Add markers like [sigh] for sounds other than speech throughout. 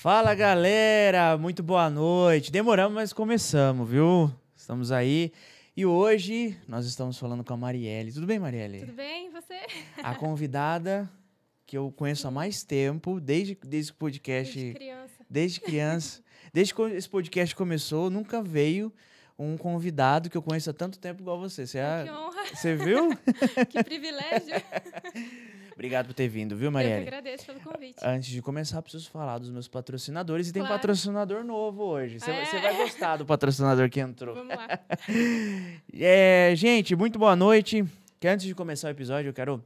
Fala galera, muito boa noite. Demoramos, mas começamos, viu? Estamos aí. E hoje nós estamos falando com a Marielle. Tudo bem, Marielle? Tudo bem, e você? A convidada que eu conheço há mais tempo, desde, desde o podcast. Desde criança. Desde criança. desde que esse podcast começou, nunca veio um convidado que eu conheço há tanto tempo igual você. Você, é- Que honra, você viu? [laughs] que privilégio. [laughs] Obrigado por ter vindo, viu, Eu que Marielle? agradeço pelo convite. Antes de começar, preciso falar dos meus patrocinadores. E tem Claro. patrocinador novo hoje. Você é? vai gostar do patrocinador que entrou. Vamos lá. [laughs] É, gente, muito boa noite. Que antes de começar o episódio, eu quero,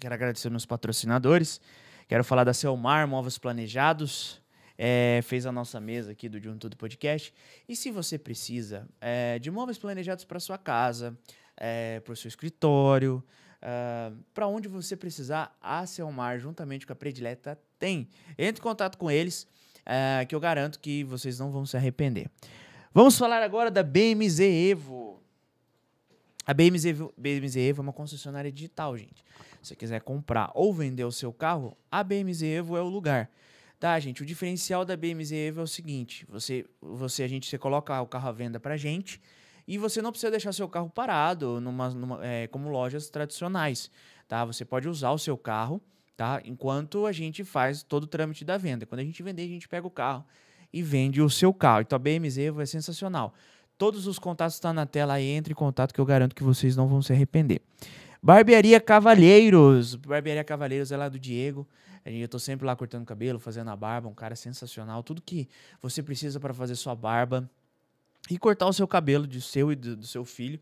quero agradecer meus patrocinadores. Quero falar da Selmar Móveis Planejados. é, fez a nossa mesa aqui do De Um Tudo Podcast. E se você precisa é, de móveis planejados para sua casa, para o seu escritório, para onde você precisar, a Selmar, juntamente com a Predileta, tem. Entre em contato com eles, é, que eu garanto que vocês não vão se arrepender. Vamos falar agora da BMZ Evo. A BMZ, Evo- BMZ Evo é uma concessionária digital, gente. Se você quiser comprar ou vender o seu carro, a BMZ Evo é o lugar. Tá, gente? O diferencial da BMZ Evo é o seguinte: você, você, a gente, você coloca o carro à venda pra gente e você não precisa deixar seu carro parado numa, numa, é, como lojas tradicionais, tá? Você pode usar o seu carro, tá? Enquanto a gente faz todo o trâmite da venda. Quando a gente vender, a gente pega o carro e vende o seu carro. Então a BMZ Evo é sensacional. Todos os contatos estão na tela aí, entre em contato que eu garanto que vocês não vão se arrepender. Barbearia Cavalheiros. Barbearia Cavalheiros é lá do Diego. Eu tô sempre lá cortando cabelo, fazendo a barba, um cara sensacional. Tudo que você precisa para fazer sua barba e cortar o seu cabelo de seu e do, do seu filho,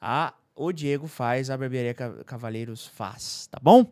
a o Diego faz, a Barbearia Ca- Cavalheiros faz, tá bom?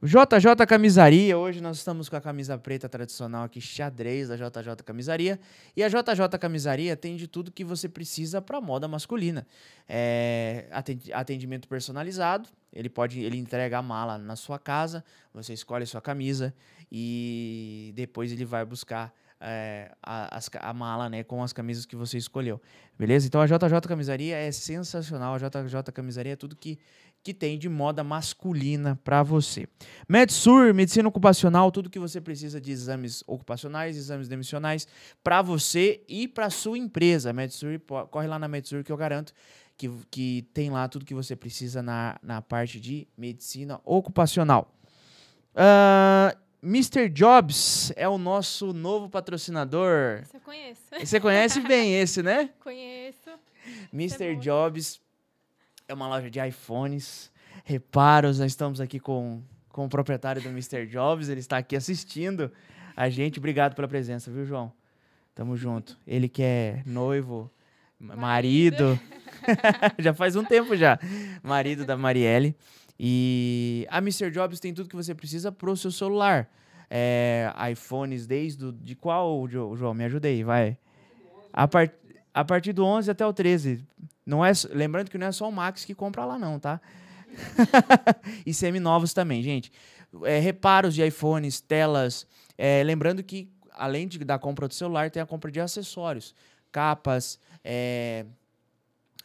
JJ Camisaria, hoje nós estamos com a camisa preta tradicional aqui, xadrez da JJ Camisaria. E a JJ Camisaria tem de tudo que você precisa para moda masculina. É, atendi- atendimento personalizado, ele pode, ele entrega a mala na sua casa, você escolhe sua camisa e depois ele vai buscar é, a, a mala né, com as camisas que você escolheu. Beleza? Então a JJ Camisaria é sensacional, a JJ Camisaria é tudo que, que tem de moda masculina para você. MedSur, medicina ocupacional, tudo que você precisa de exames ocupacionais, exames demissionais para você e para sua empresa. MedSur, corre lá na MedSur que eu garanto que, que tem lá tudo que você precisa na, na parte de medicina ocupacional. Ah, Mr. Jobs é o nosso novo patrocinador. Você conhece? Você conhece bem [laughs] esse, né? Conheço. Mr. bom. Jobs é uma loja de iPhones. Reparos, nós estamos aqui com, com o proprietário do Mr. Jobs. Ele está aqui assistindo a gente. Obrigado pela presença, viu, João? Tamo junto. Ele que é noivo, ma- marido. [laughs] [laughs] já faz um tempo já. Marido da Marielle. E a Mr. Jobs tem tudo que você precisa pro seu celular. É, iPhones desde o, de qual, Jo- João? Me ajuda aí, vai. A, par, a partir do 11 até o 13. Não é, lembrando que não é só o Max que compra lá não, tá? [laughs] e seminovos também, gente. É, reparos de iPhones, telas. É, lembrando que, além de, da compra do celular, tem a compra de acessórios. Capas, é,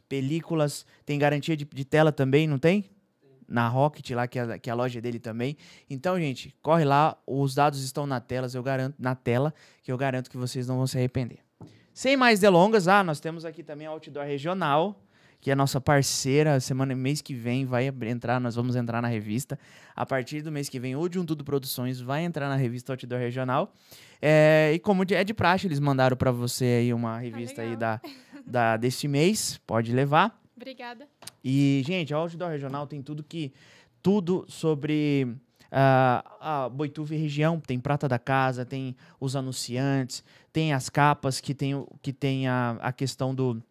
películas. Tem garantia de, de tela também, não tem? Na Rocket, lá, que é, a- que é a loja dele também. Então, gente, corre lá. Os dados estão na tela, eu garanto, na tela, que eu garanto que vocês não vão se arrepender. Sem mais delongas, ah, nós temos aqui também a Outdoor Regional, que é nossa parceira. Semana, mês que vem vai entrar, nós vamos entrar na revista. A partir do mês que vem, o de um Tudo Produções vai entrar na revista Outdoor Regional. É, e como é de praxe, eles mandaram para você aí uma revista aí da, da, deste mês. Pode levar. Obrigada. E, gente, a Outdoor Regional tem tudo que. Tudo sobre ah, a Boituva e região. Tem Prata da Casa, tem os anunciantes, tem as capas, que tem, que tem a, a questão do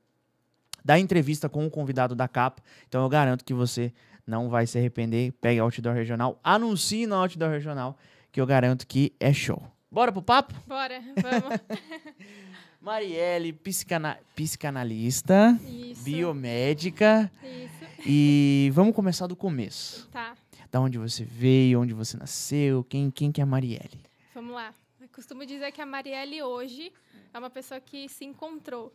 da entrevista com o convidado da capa. Então eu garanto que você não vai se arrepender. Pegue a Outdoor Regional, anuncie na Outdoor Regional, que eu garanto que é show. Bora pro papo? Bora, vamos. [laughs] Marielle, psicana- psicanalista, Isso. biomédica. Isso. E vamos começar do começo. Tá, Da onde você veio, onde você nasceu, quem, quem que é a Marielle? vamos lá. Eu costumo dizer que a Marielle hoje é uma pessoa que se encontrou.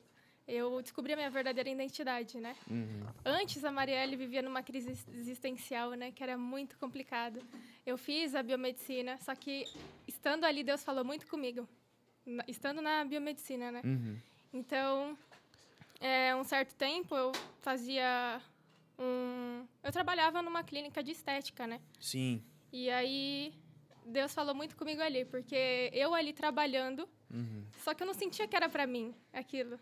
eu descobri a minha verdadeira identidade, né? Uhum. Antes, a Marielle vivia numa crise ex- existencial, né? Que era muito complicado. Eu fiz a biomedicina, só que estando ali, Deus falou muito comigo. Estando na biomedicina, né? Uhum. Então, é, um certo tempo eu fazia um... Eu trabalhava numa clínica de estética, né? Sim. E aí, Deus falou muito comigo ali, porque eu ali trabalhando, Uhum. só que eu não sentia que era pra mim aquilo.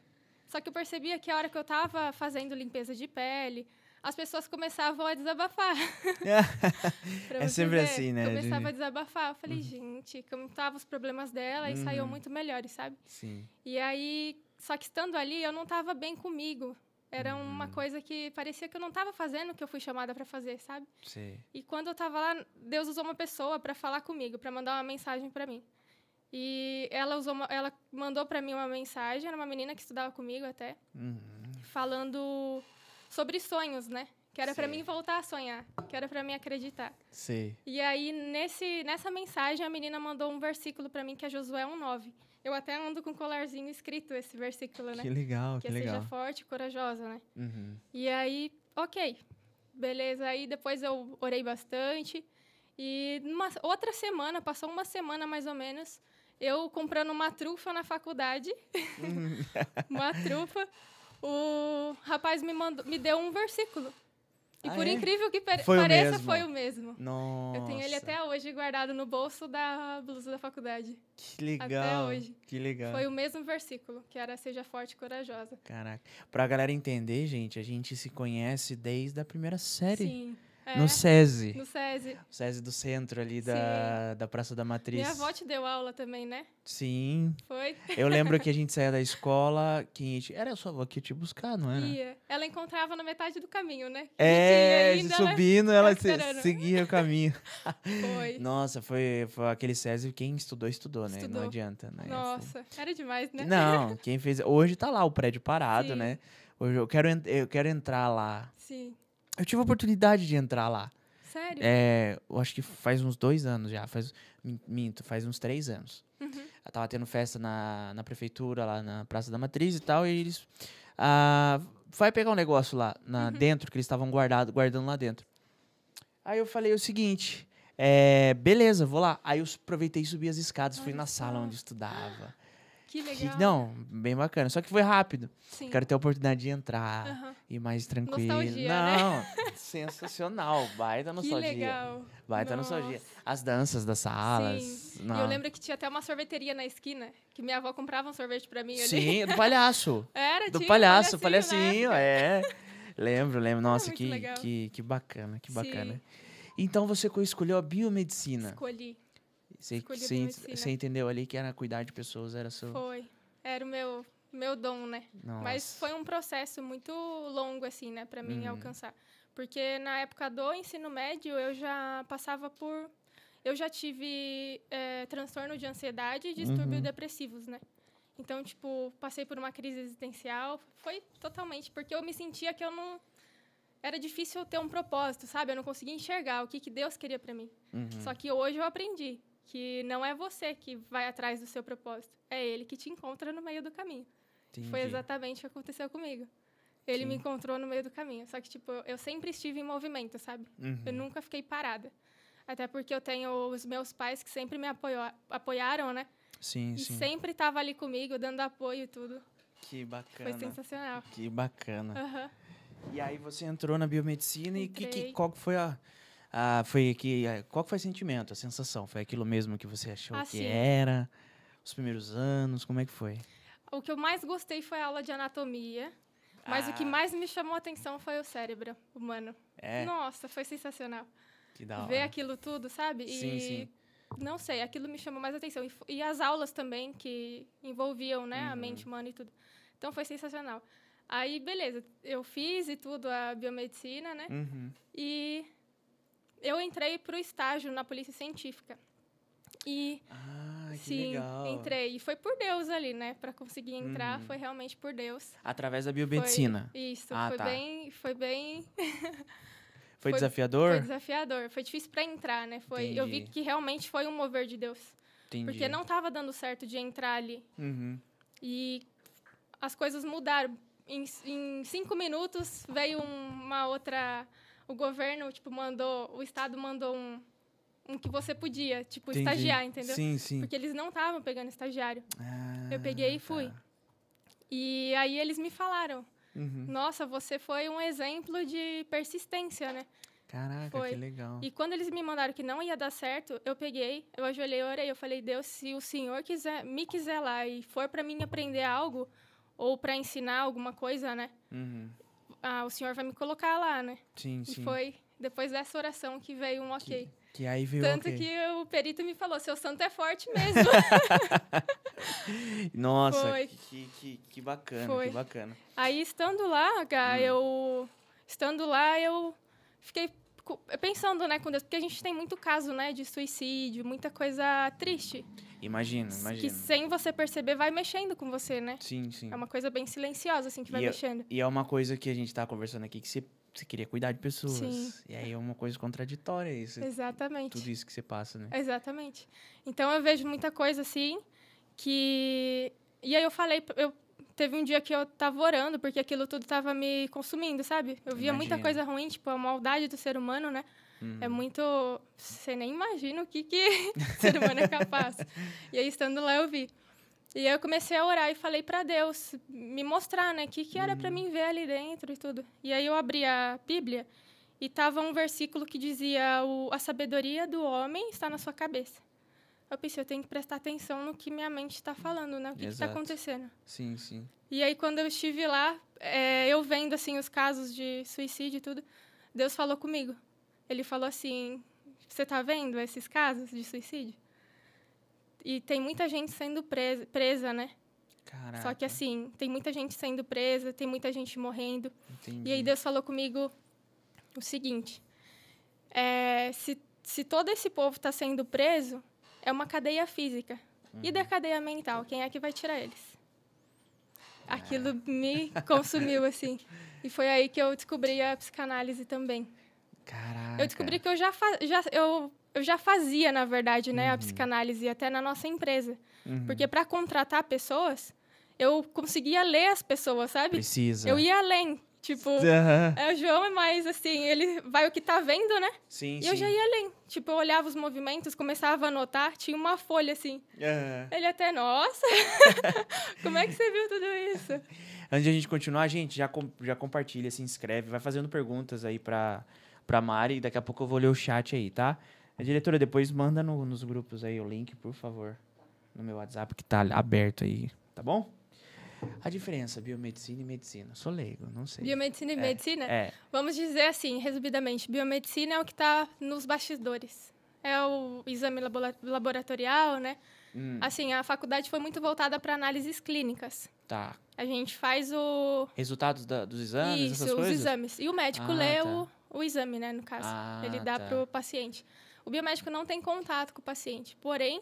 Só que eu percebia que a hora que eu tava fazendo limpeza de pele, as pessoas começavam a desabafar. [laughs] É sempre ver. assim, né, Começava de- a desabafar. Eu falei, gente, como estavam os problemas dela e saíam Uhum. muito melhores, sabe? Sim. E aí, só que estando ali, eu não tava bem comigo. Era Uhum. uma coisa que parecia que eu não tava fazendo o que eu fui chamada pra fazer, sabe? Sei. E quando eu tava lá, Deus usou uma pessoa para falar comigo, para mandar uma mensagem para mim. E ela usou, uma- ela mandou para mim uma mensagem, era uma menina que estudava comigo até, Uhum. falando sobre sonhos, né? Que era para mim voltar a sonhar, que era para mim acreditar. Sei. E aí nesse nessa mensagem a menina mandou um versículo para mim que é Josué 1:9. Eu até ando com um colarzinho escrito esse versículo, né? Que legal, que que seja legal. forte e corajosa, né? Uhum. E aí, ok. Beleza, aí depois eu orei bastante. E numa outra semana, passou uma semana mais ou menos, eu comprando uma trufa na faculdade. [laughs] uma trufa. O rapaz me, mandou, me deu um versículo. E Ah, por é? incrível que Foi o pareça, mesmo? foi o mesmo. Nossa. Eu tenho ele até hoje guardado no bolso da blusa da faculdade. Que legal. hoje. Que legal. Foi o mesmo versículo, que era Seja Forte e Corajosa. Caraca. Pra galera entender, gente, a gente se conhece desde a primeira série. Sim. É, No SESI. no SESI. O SESI do centro ali da, da Praça da Matriz. Minha avó te deu aula também, né? Sim. Foi? Eu lembro que a [laughs] gente saía da escola, que a gente... era a sua avó que ia te buscar, não era? Ia. Ela encontrava na metade do caminho, né? É, A gente ia ainda, ela subindo, ela se- seguia o caminho. [laughs] Foi. Nossa, foi, foi aquele SESI, quem estudou, estudou, né? Estudou. Não adianta, né? Nossa, era demais, né? Não, [laughs] quem fez... Hoje tá lá o prédio parado, Sim. né? Hoje eu quero, eu quero entrar lá. Sim. Eu tive a oportunidade de entrar lá. Sério? É, eu acho que faz uns dois anos já, faz, min- minto, faz uns três anos. Uhum. Eu tava tendo festa na, na prefeitura, lá na Praça da Matriz e tal, e eles... Ah, vai pegar um negócio lá, na, dentro, que eles estavam guardado, guardando lá dentro. Aí eu falei o seguinte, é, beleza, vou lá. Aí eu aproveitei e subi as escadas, fui na sala onde estudava. Que Que- legal. não, bem bacana, só que foi rápido. Sim. Quero ter a oportunidade de entrar Aham. e mais tranquilo. Nostalgia, né? não, [laughs] sensacional, baita Que nostalgia. legal. Baita nostalgia. Nossa. As danças das salas. Sim. E eu lembro que tinha até uma sorveteria na esquina, que minha avó comprava um sorvete pra mim ali. Sim, do palhaço. [laughs] Era, Do palhaço, palhacinho palhacinho, é. Lembro, lembro. Nossa, muito que, legal. que, que bacana, que Sim. bacana. Então você co- escolheu a biomedicina. Escolhi. Você, você, você entendeu ali que era cuidar de pessoas, era seu. Foi. Era o meu, meu dom, né? Nossa. Mas foi um processo muito longo, assim, né, pra mim Uhum. alcançar. Porque na época do ensino médio, eu já passava por. Eu já tive é, transtorno de ansiedade e distúrbios Uhum. depressivos, né? Então, tipo, passei por uma crise existencial. Foi totalmente. Porque eu me sentia que eu não. Era difícil ter um propósito, sabe? Eu não conseguia enxergar o que, que Deus queria pra mim. Uhum. Só que hoje eu aprendi que não é você que vai atrás do seu propósito. É ele que te encontra no meio do caminho. Foi Entendi. exatamente o que aconteceu comigo. Ele Sim. me encontrou no meio do caminho. Só que, tipo, eu sempre estive em movimento, sabe? Uhum. Eu nunca fiquei parada. Até porque eu tenho os meus pais que sempre me apoiou, apoiaram, né? Sim, E sim. sempre estavam ali comigo, dando apoio e tudo. Que Foi bacana. sensacional. Que bacana. Aham. E aí você entrou na biomedicina e que, que, Entrei. qual foi a, a foi que a- qual que foi o sentimento, a sensação? Foi aquilo mesmo que você achou Ah, que era? Os primeiros anos, como é que foi? O que eu mais gostei foi a aula de anatomia. Mas o que Ah. mais me chamou a atenção foi o cérebro humano. É, Nossa, foi sensacional. que da hora. ver aquilo tudo, sabe? Sim, e sim. não sei, aquilo me chamou mais atenção. E, e as aulas também que envolviam, né, a Uhum. mente humana e tudo. Então foi sensacional. Aí, beleza, eu fiz e tudo a biomedicina, né? Uhum. E eu entrei pro estágio na polícia científica. E Ah, que sim, legal. entrei. E foi por Deus ali, né? Para conseguir entrar, Uhum. foi realmente por Deus. Através da Foi- biomedicina. Isso, Ah, foi tá. bem, foi bem [laughs] Foi, foi- desafiador? Foi desafiador, foi difícil para entrar, né? Foi, eu vi Entendi. que realmente foi um mover de Deus, Entendi. porque não estava dando certo de entrar ali. Uhum. E as coisas mudaram. Em, em cinco minutos veio um- uma outra. O governo, tipo, mandou. O Estado mandou um, um que você podia, tipo, Entendi. estagiar, entendeu? Sim, sim. Porque eles não estavam pegando estagiário. Ah, Eu peguei e fui. tá. E aí eles me falaram: Uhum. Nossa, você foi um exemplo de persistência, né? Caraca, Foi. que legal. E quando eles me mandaram que não ia dar certo, eu peguei, eu ajoelhei e orei. Eu falei, Deus, se o Senhor quiser, me quiser lá e for para mim aprender algo ou para ensinar alguma coisa, né? Uhum. Ah, o Senhor vai me colocar lá, né? Sim, E sim. foi depois dessa oração que veio um ok. Que aí veio Tanto ok. que o perito me falou, seu santo é forte [laughs] mesmo. [laughs] Nossa, Foi. Que, que, que bacana, Foi. que bacana. Aí, estando lá, Gá, Hum. eu... Estando lá, eu fiquei pensando, né, com Deus. Porque a gente tem muito caso, né, de suicídio, muita coisa triste. Imagina, Que imagina. sem você perceber, vai mexendo com você, né? Sim, sim. É uma coisa bem silenciosa, assim, que vai E é- mexendo. E é uma coisa que a gente tá conversando aqui, que você, você queria cuidar de pessoas. Sim. E aí é uma coisa contraditória isso. Exatamente. Tudo isso que você passa, né? Exatamente. Então eu vejo muita coisa assim que. E aí eu falei, eu teve um dia que eu tava orando, porque aquilo tudo tava me consumindo, sabe? Eu via muita Imagino. coisa ruim, tipo, a maldade do ser humano, né? Uhum. É muito. Você nem imagina o que, que [laughs] o ser humano é capaz. E aí, estando lá, eu vi. E aí eu comecei a orar e falei para Deus me mostrar, né, o que, que era para mim ver ali dentro e tudo. E aí eu abri a Bíblia e tava um versículo que dizia: o, A sabedoria do homem está na sua cabeça. Eu pensei, eu tenho que prestar atenção no que minha mente está falando, né? O que está acontecendo. Sim, sim. E aí, quando eu estive lá, é, eu vendo, assim, os casos de suicídio e tudo, Deus falou comigo. Ele falou assim, você está vendo esses casos de suicídio? E tem muita gente sendo presa, presa né? Caraca. Só que, assim, tem muita gente sendo presa, tem muita gente morrendo. Entendi. E aí Deus falou comigo o seguinte, é, se, se todo esse povo está sendo preso, é uma cadeia física. E Uhum. da cadeia mental, quem é que vai tirar eles? Aquilo me consumiu, assim. E foi aí que eu descobri a psicanálise também. Caraca. Eu descobri que eu já, já, eu, eu já fazia, na verdade, né, a Uhum. psicanálise, até na nossa empresa. Uhum. Porque para contratar pessoas, eu conseguia ler as pessoas, sabe? Precisa. Eu ia além. Tipo, é, o João é mais assim, ele vai o que tá vendo, né? Sim, E sim. eu já ia além. Tipo, eu olhava os movimentos, começava a anotar, tinha uma folha assim. Aham. Ele até, nossa, [laughs] como é que você viu tudo isso? Antes de a gente continuar, gente, já, com- já compartilha, se inscreve, vai fazendo perguntas aí pra, pra Mari. Daqui a pouco eu vou ler o chat aí, tá? A diretora, depois manda no- nos grupos aí o link, por favor. No meu WhatsApp, que tá aberto aí, tá bom? A diferença, biomedicina e medicina. Sou leigo, não sei. Biomedicina e É, medicina? É, Vamos dizer assim, resumidamente, biomedicina é o que está nos bastidores. É o exame labora- laboratorial, né? hum, Assim, a faculdade foi muito voltada para análises clínicas. tá. A gente faz o... Resultados da- dos exames, Isso, essas os coisas? exames. E o médico Ah, lê tá. o, o exame, né, no caso. Ah, Ele dá tá. para o paciente. O biomédico não tem contato com o paciente, porém,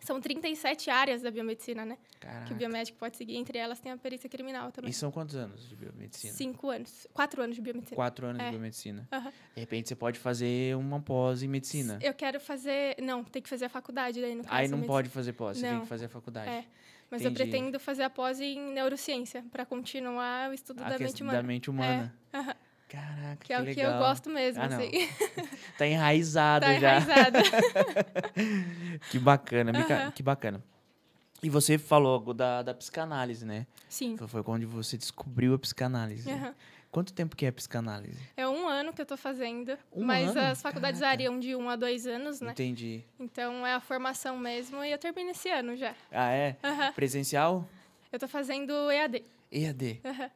são 37 áreas da biomedicina, né? Que Caraca. o biomédico pode seguir. Entre elas tem a perícia criminal também. E são quantos anos de biomedicina? Cinco anos. Quatro anos de biomedicina. Quatro anos É. de biomedicina. Aham. De repente você pode fazer uma pós em medicina. Eu quero fazer... Não, tem que fazer a faculdade daí, no caso. Aí não pode fazer pós, você tem Não. que fazer a faculdade. É. Mas eu Entendi. pretendo fazer a pós em neurociência, para continuar o estudo a da mente humana. da mente humana. Caraca, que, Que é o que eu gosto mesmo, Ah, assim. [laughs] Tá enraizado tá já. enraizada. [laughs] Que bacana, Aham. que bacana. E você falou da, da psicanálise, né? Sim. Foi- quando você descobriu a psicanálise. Aham. Quanto tempo que é a psicanálise? É um ano que eu tô fazendo. Um mas ano? as faculdades Caraca. variam de um a dois anos, né? Entendi. Então é a formação mesmo e eu termino esse ano já. Ah, é? Aham. Presencial? Eu tô fazendo EAD. EAD. Aham.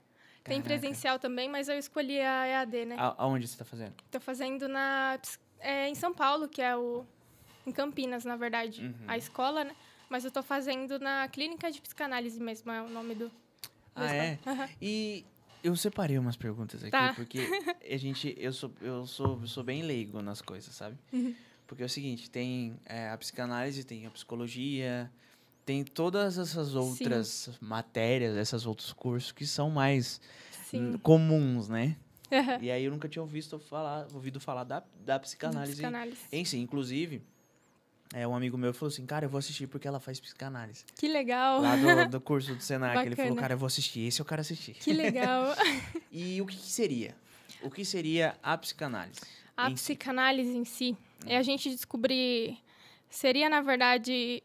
Tem Caraca. presencial também, mas eu escolhi a EAD, né? A- aonde você tá fazendo? Tô fazendo na é, em São Paulo, que é o em Campinas, na verdade, Uhum. a escola, né? Mas eu tô fazendo na clínica de psicanálise mesmo, é o nome do. Ah, é? [laughs] Aham. E eu separei umas perguntas aqui, Tá. porque a gente, eu sou, eu sou, eu sou bem leigo nas coisas, sabe? Uhum. Porque é o seguinte, tem é, a psicanálise, tem a psicologia, tem todas essas outras matérias, esses outros cursos que são mais Sim. hum, comuns, né? E aí eu nunca tinha ouvido falar, ouvido falar da, da psicanálise Psicanálise. em si. Inclusive, É, um amigo meu falou assim, cara, eu vou assistir porque ela faz psicanálise. Que legal. Lá do, [laughs] do curso do Senac. Ele falou, Bacana. cara, eu vou assistir. Esse eu quero assistir. Que legal. [laughs] E o que, que seria? O que seria a psicanálise? A Em si. psicanálise em si é a gente descobrir. Seria, na verdade,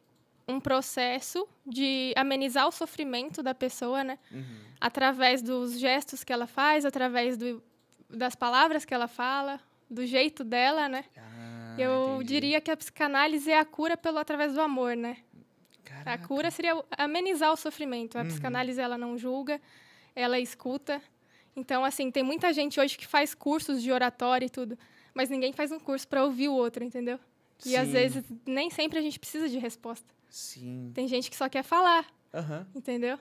um processo de amenizar o sofrimento da pessoa, né? Uhum. Através dos gestos que ela faz, através do, das palavras que ela fala, do jeito dela, né? Ah, Eu entendi. diria que a psicanálise é a cura pelo através do amor, né? A Caraca. cura seria amenizar o sofrimento. A Uhum. psicanálise ela não julga, ela escuta. Então, assim, tem muita gente hoje que faz cursos de oratória e tudo, mas ninguém faz um curso para ouvir o outro, entendeu? E às Sim, vezes nem sempre a gente precisa de resposta. Sim. Tem gente que só quer falar, Aham. entendeu?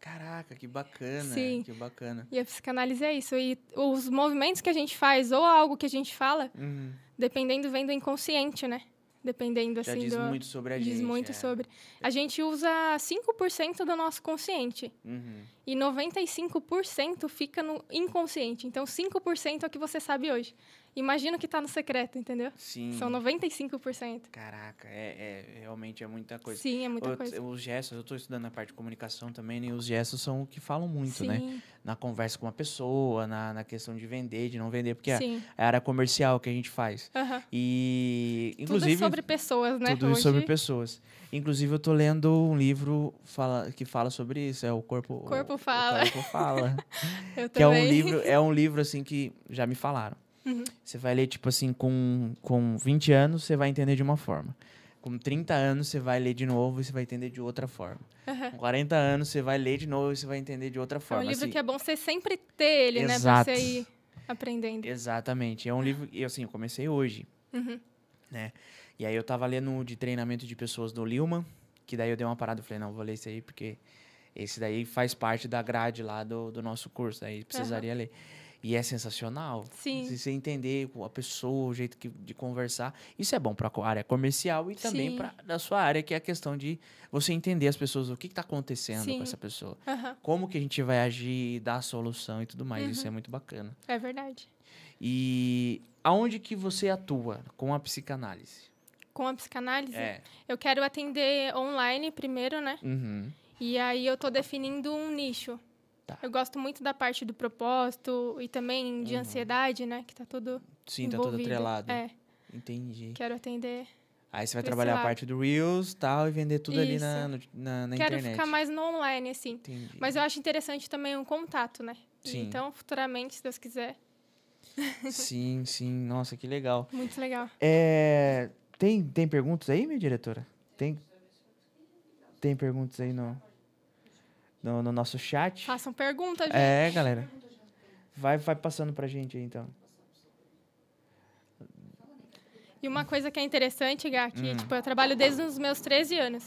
Caraca, que bacana. Sim. Que bacana. E a psicanálise é isso. E os movimentos que a gente faz ou algo que a gente fala, Uhum. dependendo vem do inconsciente, né? Dependendo Já assim diz do muito sobre a diz gente. muito é. sobre. A gente usa 5% do nosso consciente. Uhum. E 95% fica no inconsciente. Então, 5% é o que você sabe hoje. Imagina o que está no secreto, entendeu? Sim. São 95%. Caraca, é, é- realmente é muita coisa. Sim, é muita coisa. Os gestos, eu estou estudando a parte de comunicação também, né, e os gestos são o que falam muito, sim, né? Na conversa com uma pessoa, na, na questão de vender, de não vender, porque é, sim. é a área comercial que a gente faz. Aham. E, inclusive, Tudo sobre pessoas, né? tudo hoje, sobre pessoas. Inclusive, eu tô lendo um livro fala, que fala sobre isso, é o Corpo, O Corpo Fala. O Corpo Fala. [laughs] Eu que é um também. livro, é um livro assim que já me falaram. Uhum. Você vai ler tipo assim com com 20 anos, você vai entender de uma forma. Com 30 anos, você vai ler de novo e você vai entender de outra forma. Aham. Com 40 anos, você vai ler de novo e você vai entender de outra É um forma. livro assim. que é bom você sempre ter ele, né? Exato. Pra você ir aprendendo. Exatamente. É um livro e assim, eu comecei hoje, Uhum. né? E aí eu tava lendo de treinamento de pessoas do Lilman, que daí eu dei uma parada e falei, não, vou ler isso aí porque esse daí faz parte da grade lá do, do nosso curso, aí precisaria ler. E é sensacional. Sim. Se você entender a pessoa, o jeito que, de conversar, isso é bom para a área comercial e também para da sua área, que é a questão de você entender as pessoas, o que está acontecendo Sim. com essa pessoa. Aham. Como que a gente vai agir, dar a solução e tudo mais. Uhum. Isso é muito bacana. É verdade. E aonde que você atua com a psicanálise? Com a psicanálise, É. eu quero atender online primeiro, né? Uhum. E aí eu tô definindo um nicho. Tá. Eu gosto muito da parte do propósito e também de Uhum. ansiedade, né? Que tá tudo Sim, tá todo envolvido. atrelado. É, Entendi. quero atender. Aí você vai trabalhar a parte do Reels e tal e vender tudo ali na, Isso. no- na, na quero internet. ficar mais no online, assim. Entendi. Mas eu acho interessante também um contato, né? Sim. Então, futuramente, se Deus quiser, Sim, sim. Nossa, que legal. muito legal. É, tem, tem perguntas aí, minha diretora? Tem, tem perguntas aí no, no, no nosso chat? Façam perguntas, gente. É, galera. Vai, vai passando pra gente aí, então. E uma coisa que é interessante, Gá, que Hum. tipo, eu trabalho desde os meus 13 anos.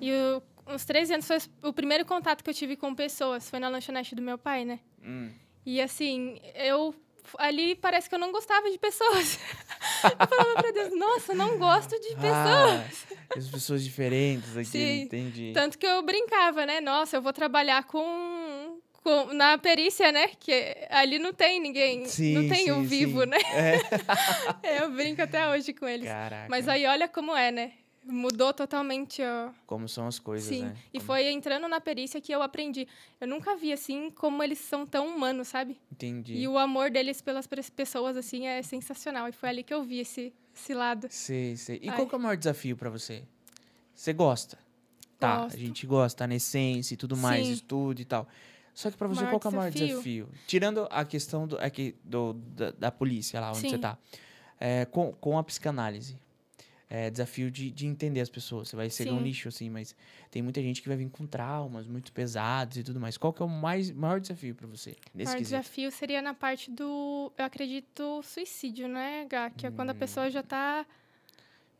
E o, os 13 anos foi o primeiro contato que eu tive com pessoas. Foi na lanchonete do meu pai, né? Hum. E assim, eu. Ali parece que eu não gostava de pessoas. [laughs] eu falava pra Deus, nossa, eu não gosto de pessoas. Ah, as pessoas diferentes aqui, Sim. entendi. Tanto que eu brincava, né? Nossa, eu vou trabalhar com. com- na perícia, né? Que ali não tem ninguém. Sim, não tem um sim, vivo, sim. né? [laughs] É. Eu brinco até hoje com eles. Caraca. Mas aí olha como é, né? Mudou totalmente, ó. Como são as coisas, Sim. né? E Como- foi entrando na perícia que eu aprendi. Eu nunca vi assim como eles são tão humanos, sabe? Entendi. E o amor deles pelas pessoas, assim, é sensacional. E foi ali que eu vi esse, esse lado. Sei, sei. E Ai. qual que é o maior desafio pra você? Você gosta? Tá, Gosto. a gente gosta, tá na essência e tudo mais, Sim. estudo e tal. Só que pra você, Maior qual é o maior desafio? desafio? Tirando a questão do, aqui, do, da, da polícia lá onde Sim. você tá. É, com, com a psicanálise. É desafio de, de entender as pessoas. Você vai ser um nicho, assim, mas tem muita gente que vai vir com traumas muito pesados e tudo mais. Qual que é o mais, maior desafio pra você? O Nesse maior quesito? desafio seria na parte do, eu acredito, suicídio, né, Gá? Que é quando a Hum. pessoa já tá.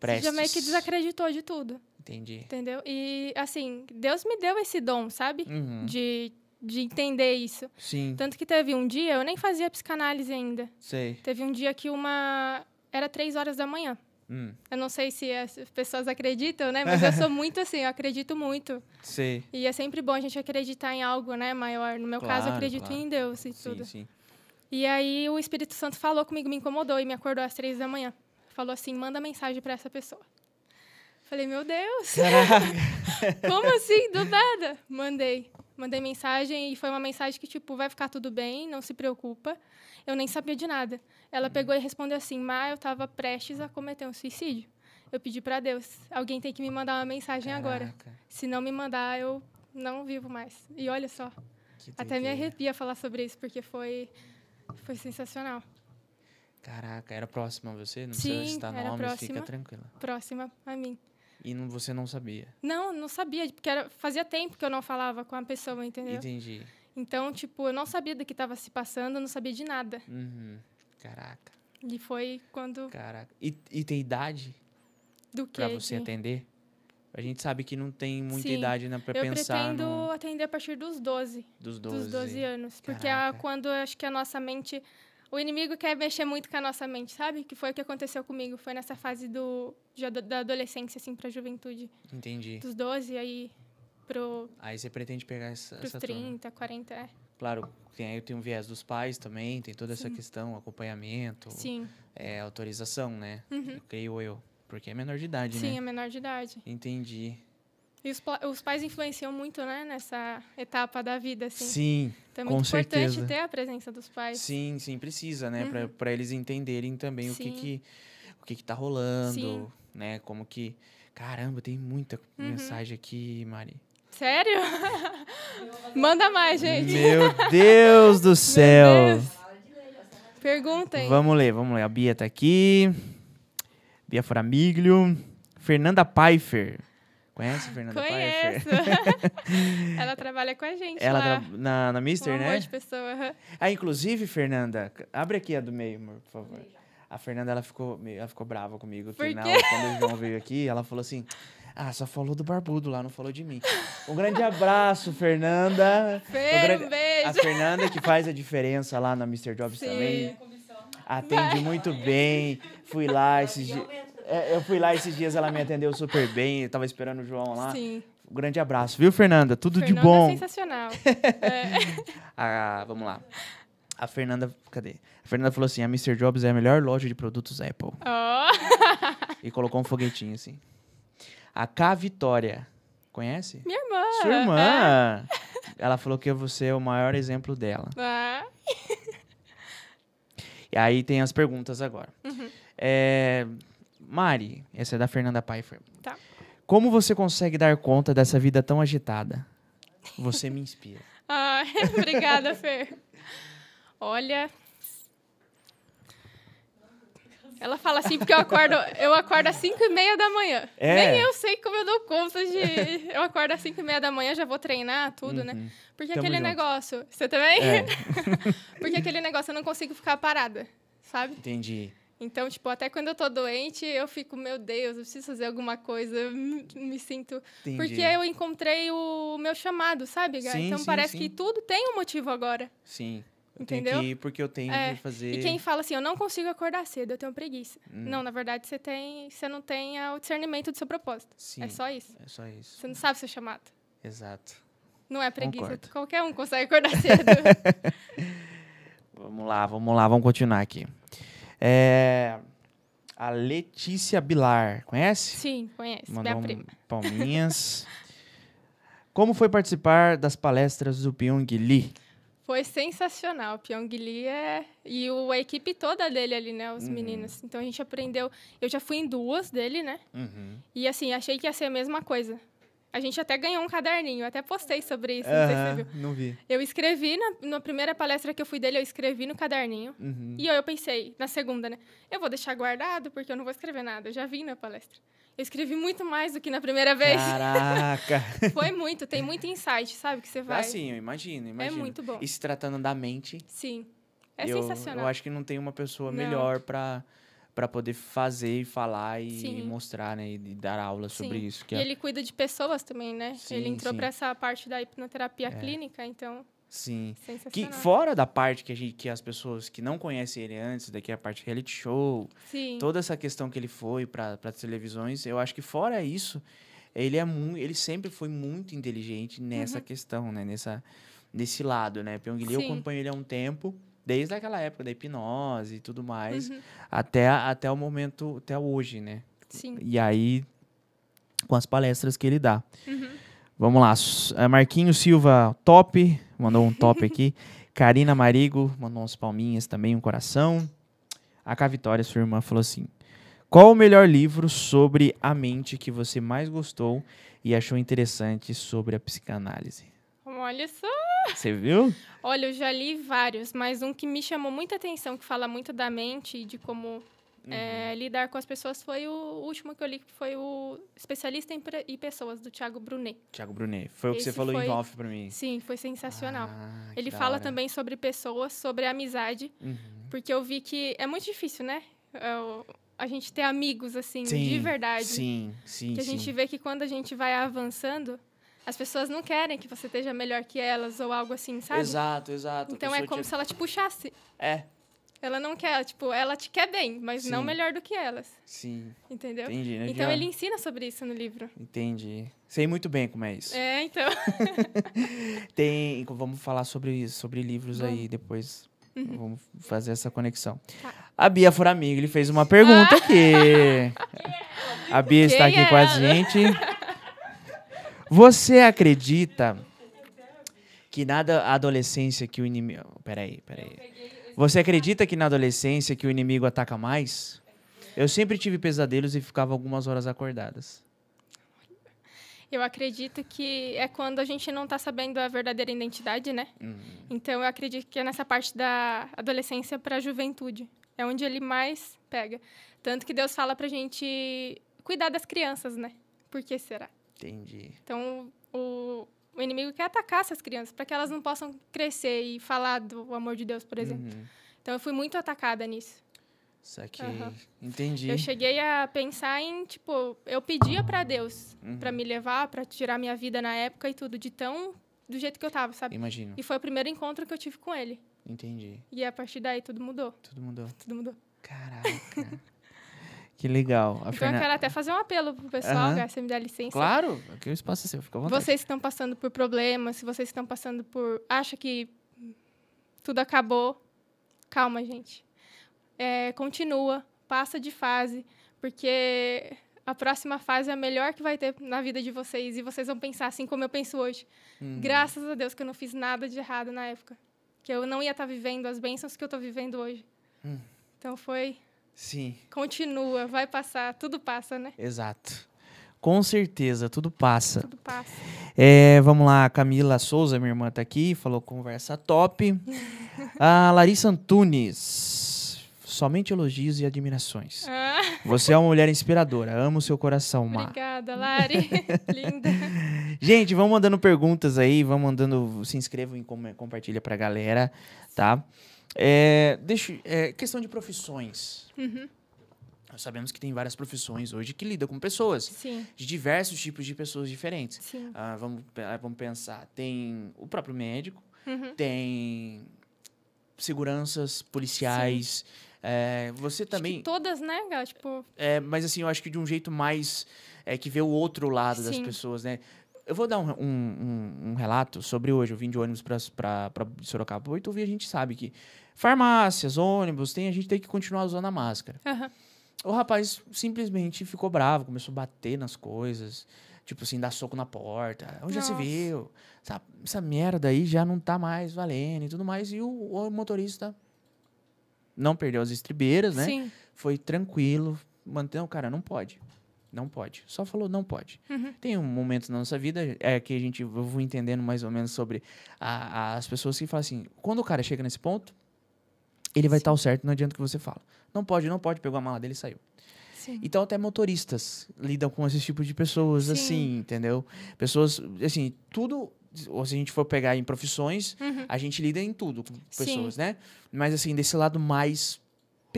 Prestes. Já meio que desacreditou de tudo, Entendi. entendeu? E, assim, Deus me deu esse dom, sabe? Uhum. De, de entender isso. Sim, Tanto que teve um dia, eu nem fazia psicanálise ainda. sei. Teve um dia que uma. Era três horas da manhã. Hum, Eu não sei se as pessoas acreditam, né? Mas eu sou [laughs] muito assim, eu acredito muito. sei. E é sempre bom a gente acreditar em algo, né, maior. No meu caso, eu Claro, acredito claro. em Deus e Sim, tudo. sim. E aí o Espírito Santo falou comigo, me incomodou e me acordou às três da manhã. Falou assim: manda mensagem para essa pessoa. Falei, meu Deus, [laughs] como assim? Do nada. Mandei. Mandei mensagem e foi uma mensagem que, tipo, vai ficar tudo bem, não se preocupa. Eu nem sabia de nada. Ela pegou e respondeu assim: Má, eu tava prestes a cometer um suicídio. Eu pedi pra Deus, alguém tem que me mandar uma mensagem agora. Caraca, Se não me mandar, eu não vivo mais. E olha só, até me arrepia falar sobre isso, porque foi, foi sensacional. Caraca, era próxima a você? Não Sim, precisa citar nomes, próxima. fica tranquila. Próxima a mim. E não, você não sabia. Não, não sabia, porque era, fazia tempo que eu não falava com a pessoa, entendeu? Entendi. Então, tipo, eu não sabia do que estava se passando, eu não sabia de nada. Uhum. Caraca, E foi quando. caraca. E, e tem idade Do que? pra você atender? A gente sabe que não tem muita Sim, idade né, pra Eu pensar pretendo no, atender a partir dos 12, dos 12. dos 12 anos. Porque a, Caraca. quando eu acho que a nossa mente. O inimigo quer mexer muito com a nossa mente, sabe? Que foi o que aconteceu comigo. Foi nessa fase do, da adolescência, assim, pra juventude. Entendi. Dos 12 aí pro, Aí você pretende pegar essa, pros essa turma. 30, 40. É. Claro, tem, tem um viés dos pais também, tem toda essa questão, acompanhamento, Sim. é, autorização, né? Uhum. Creio eu. Porque é menor de idade, Sim, né? é menor de idade. Entendi. E os, os pais influenciam muito, né, nessa etapa da vida, assim. Sim, então é com muito importante certeza. ter a presença dos pais. sim, sim, precisa, né? Uhum. pra eles entenderem também o que Sim. que, o que que tá rolando, Sim. né? Como que... Caramba, tem muita Uhum. mensagem aqui, Mari. Sério? [laughs] Manda mais, gente. Meu Deus do céu! Deus. Perguntem. Vamos ler, vamos ler. A Bia tá aqui. Bia Framiglio. Fernanda Pfeiffer. Conhece a Fernanda Pfeiffer? Conheço. [laughs] Ela trabalha com a gente Ela lá. tra- na, na Um Mister, amor né? de pessoa. aham. Ah, inclusive, Fernanda, abre aqui a do meio, amor, por favor. A Fernanda, ela ficou, meio- ela ficou brava comigo. Por Que quando o João veio aqui, ela falou assim, ah, só falou do barbudo lá, não falou de mim. Um grande abraço, Fernanda. Um Fer, grande- um beijo. A Fernanda, que faz a diferença lá na Mr. Jobs Sim. também. Atende muito bem. Fui lá esses dias. Eu fui lá esses dias, ela me atendeu super bem. Eu tava esperando o João lá. Sim. Um grande abraço, viu, Fernanda? Tudo de Fernanda bom. É sensacional. [laughs] É. Ah, vamos lá. A Fernanda. Cadê? A Fernanda falou assim: a Mr. Jobs é a melhor loja de produtos Apple. Ó. [laughs] E colocou um foguetinho assim. A K Vitória. Conhece? Minha irmã. Sua irmã. [laughs] Ela falou que você é o maior exemplo dela. Ah, [laughs] E aí tem as perguntas agora. Uhum. É, Mari, essa é da Fernanda Pfeiffer. Tá. Como você consegue dar conta dessa vida tão agitada? Você me inspira. [laughs] ah, obrigada, Fer. Olha. Ela fala assim porque eu acordo, eu acordo às 5 e meia da manhã. É? Nem eu sei como eu dou conta de. Eu acordo às 5 e meia da manhã, já vou treinar, tudo, né? Uhum. Porque Tamo aquele junto. negócio. Você também? É, [laughs] Porque aquele negócio eu não consigo ficar parada, sabe? entendi. Então, tipo, até quando eu tô doente, eu fico, meu Deus, eu preciso fazer alguma coisa, eu me, sinto. entendi. Porque eu encontrei o meu chamado, sabe? Sim, Então sim, parece sim. que tudo tem um motivo agora. Sim. Eu Entendeu? tenho que ir porque eu tenho É, que fazer. E quem fala assim, eu não consigo acordar cedo, eu tenho preguiça. Hum. Não, na verdade, você tem, você não tem ah, o discernimento do seu propósito. Sim, É só isso. é só isso. Você não sabe o seu chamado. Exato. Não é preguiça. Concordo. Qualquer um consegue acordar cedo. [laughs] Vamos lá, vamos lá, vamos continuar aqui. É, a Letícia Bilar, conhece? Sim, conhece. Mandou Minha um prima. palminhas. Como foi participar das palestras do Pyong Lee? Foi sensacional. O Pyong Lee é... E o, a equipe toda dele ali, né? Os Uhum. meninos. Então a gente aprendeu. Eu já fui em duas dele, né? E assim, achei que ia ser a mesma coisa. A gente até ganhou um caderninho, eu até postei sobre isso, não sei se você viu. não vi. Eu escrevi, na, na primeira palestra que eu fui dele, eu escrevi no caderninho. Uhum. E aí eu pensei, na segunda, né? Eu vou deixar guardado, porque eu não vou escrever nada. Eu já vim na palestra. Eu escrevi muito mais do que na primeira vez. Caraca! [laughs] Foi muito, tem muito insight, sabe? Que você vai. Assim, eu imagino, imagino. muito bom. E se tratando da mente, Sim. É eu, sensacional. eu acho que não tem uma pessoa Não. melhor pra para poder fazer e falar e Sim. mostrar, né, e dar aula sobre Sim. isso, que E é ele cuida de pessoas também, né? Sim, ele entrou. É. para essa parte da hipnoterapia clínica, então, sim. Que fora da parte que a gente que as pessoas que não conhecem ele antes, daqui a parte reality show, toda essa questão que ele foi para as televisões, eu acho que fora isso, ele é muito, ele sempre foi muito inteligente nessa questão, né, nessa nesse lado, né? Pyong Lee eu Uhum. Acompanho ele há um tempo, desde aquela época da hipnose e tudo mais, Uhum. até até o momento, até hoje, né? Sim. E aí com as palestras que ele dá. Uhum. Vamos lá. É, Marquinhos Silva, top. Mandou um top [laughs] aqui. Karina Marigo mandou uns palminhas também, um coração. A Cá Vitória, sua irmã, falou assim: Qual o melhor livro sobre a mente que você mais gostou e achou interessante sobre a psicanálise? Olha só. Você viu? Olha, eu já li vários, mas um que me chamou muita atenção, que fala muito da mente e de como é, lidar com as pessoas, foi o último que eu li, que foi o Especialista em, em Pessoas, do Thiago Brunet. Tiago Brunet. Foi o que você Esse falou em foi- off pra mim. Sim, foi sensacional. Ah, Ele fala também sobre pessoas, sobre amizade, Uhum. porque eu vi que é muito difícil, né? É, o- a gente ter amigos, assim, de Sim, verdade. Sim, sim, Que a sim. gente vê que quando a gente vai avançando, as pessoas não querem que você esteja melhor que elas ou algo assim, sabe? Exato, exato. Então é como te- se ela te puxasse. É, Ela não quer, tipo, ela te quer bem, mas não Sim. melhor do que elas, sim. entendeu? Entendi, né? Então Já- ele ensina sobre isso no livro. Entendi. Sei muito bem como é isso. É, então. [laughs] Tem, vamos falar sobre, sobre livros aí Vamos. depois. Uhum. Vamos fazer essa conexão. Tá. A Bia Furamigo, ele fez uma pergunta aqui. [laughs] A Bia está Quem aqui é com a gente. Você acredita que na ado- adolescência que o inimigo... Peraí, peraí. Você acredita que na adolescência que o inimigo ataca mais? Eu sempre tive pesadelos e ficava algumas horas acordadas. Eu acredito que é quando a gente não tá sabendo a verdadeira identidade, né? Uhum. Então eu acredito que é nessa parte da adolescência para a juventude. É onde ele mais pega. Tanto que Deus fala pra gente cuidar das crianças, né? Por que será? Entendi. Então, o, o inimigo quer atacar essas crianças para que elas não possam crescer e falar do amor de Deus, por exemplo. Uhum. Então, eu fui muito atacada nisso. Saquei. Aham. Entendi. Eu cheguei a pensar em, tipo, eu pedia para Deus Uhum. para me levar, para tirar minha vida na época e tudo, de tão do jeito que eu tava, sabe? Imagino. E foi o primeiro encontro que eu tive com ele. Entendi. E a partir daí tudo mudou. Tudo mudou. Tudo mudou. Caraca. Que legal. A então Fernan- eu quero até fazer um apelo pro pessoal. Gá, se me dá licença. Claro, aqui o espaço é seu, fica à vontade. Vocês estão passando por problemas, se vocês estão passando por. acha que tudo acabou, calma, gente. É, continua, passa de fase, porque a próxima fase é a melhor que vai ter na vida de vocês. E vocês vão pensar assim como eu penso hoje. Uhum. Graças a Deus que eu não fiz nada de errado na época. Que eu não ia estar vivendo as bênçãos que eu estou vivendo hoje. Hum. Então foi. Sim, Continua, vai passar, tudo passa, né? exato. Com certeza, tudo passa. Tudo passa. É, vamos lá, Camila Souza, minha irmã tá aqui, falou conversa top. [laughs] A Larissa Antunes, somente elogios e admirações. Ah, [laughs] Você é uma mulher inspiradora, amo seu coração, Má. obrigada, [laughs] Lari. Linda. Gente, vão mandando perguntas aí, vão mandando, se inscrevam e com- compartilha pra galera, tá? É, deixa, é, questão de profissões. Uhum, Nós sabemos que tem várias profissões hoje que lidam com pessoas, Sim, de diversos tipos de pessoas diferentes. sim. Ah, vamos, ah, vamos pensar, tem o próprio médico, Uhum. tem seguranças, policiais. é, você Acho também, todas, né? Tipo, é, mas assim, eu acho que de um jeito mais é, que vê o outro lado das Sim. pessoas, né? Eu vou dar um, um, um- relato sobre hoje. Eu vim de ônibus para Sorocaba. Oito vi a gente sabe que farmácias, ônibus, tem, a gente tem que continuar usando a máscara. aham, O rapaz simplesmente ficou bravo, começou a bater nas coisas. Tipo assim, dar soco na porta. Onde já se viu? Essa, essa merda aí já não tá mais valendo e tudo mais. E o, o motorista não perdeu as estribeiras, né? sim. Foi tranquilo. Mantém o cara, não pode. Não pode. Só falou, não pode. Uhum. Tem um momento na nossa vida é que a gente eu vou entendendo mais ou menos sobre a- as pessoas que falam assim: quando o cara chega nesse ponto, ele vai Sim. estar ao certo, não adianta o que você fala. Não pode, não pode, pegou a mala dele e saiu. Sim. Então até motoristas lidam com esse tipo de pessoas, Sim. assim, entendeu? Pessoas, assim, tudo. Ou se a gente for pegar em profissões, Uhum. a gente lida em tudo com Sim. pessoas, né? Mas assim, desse lado mais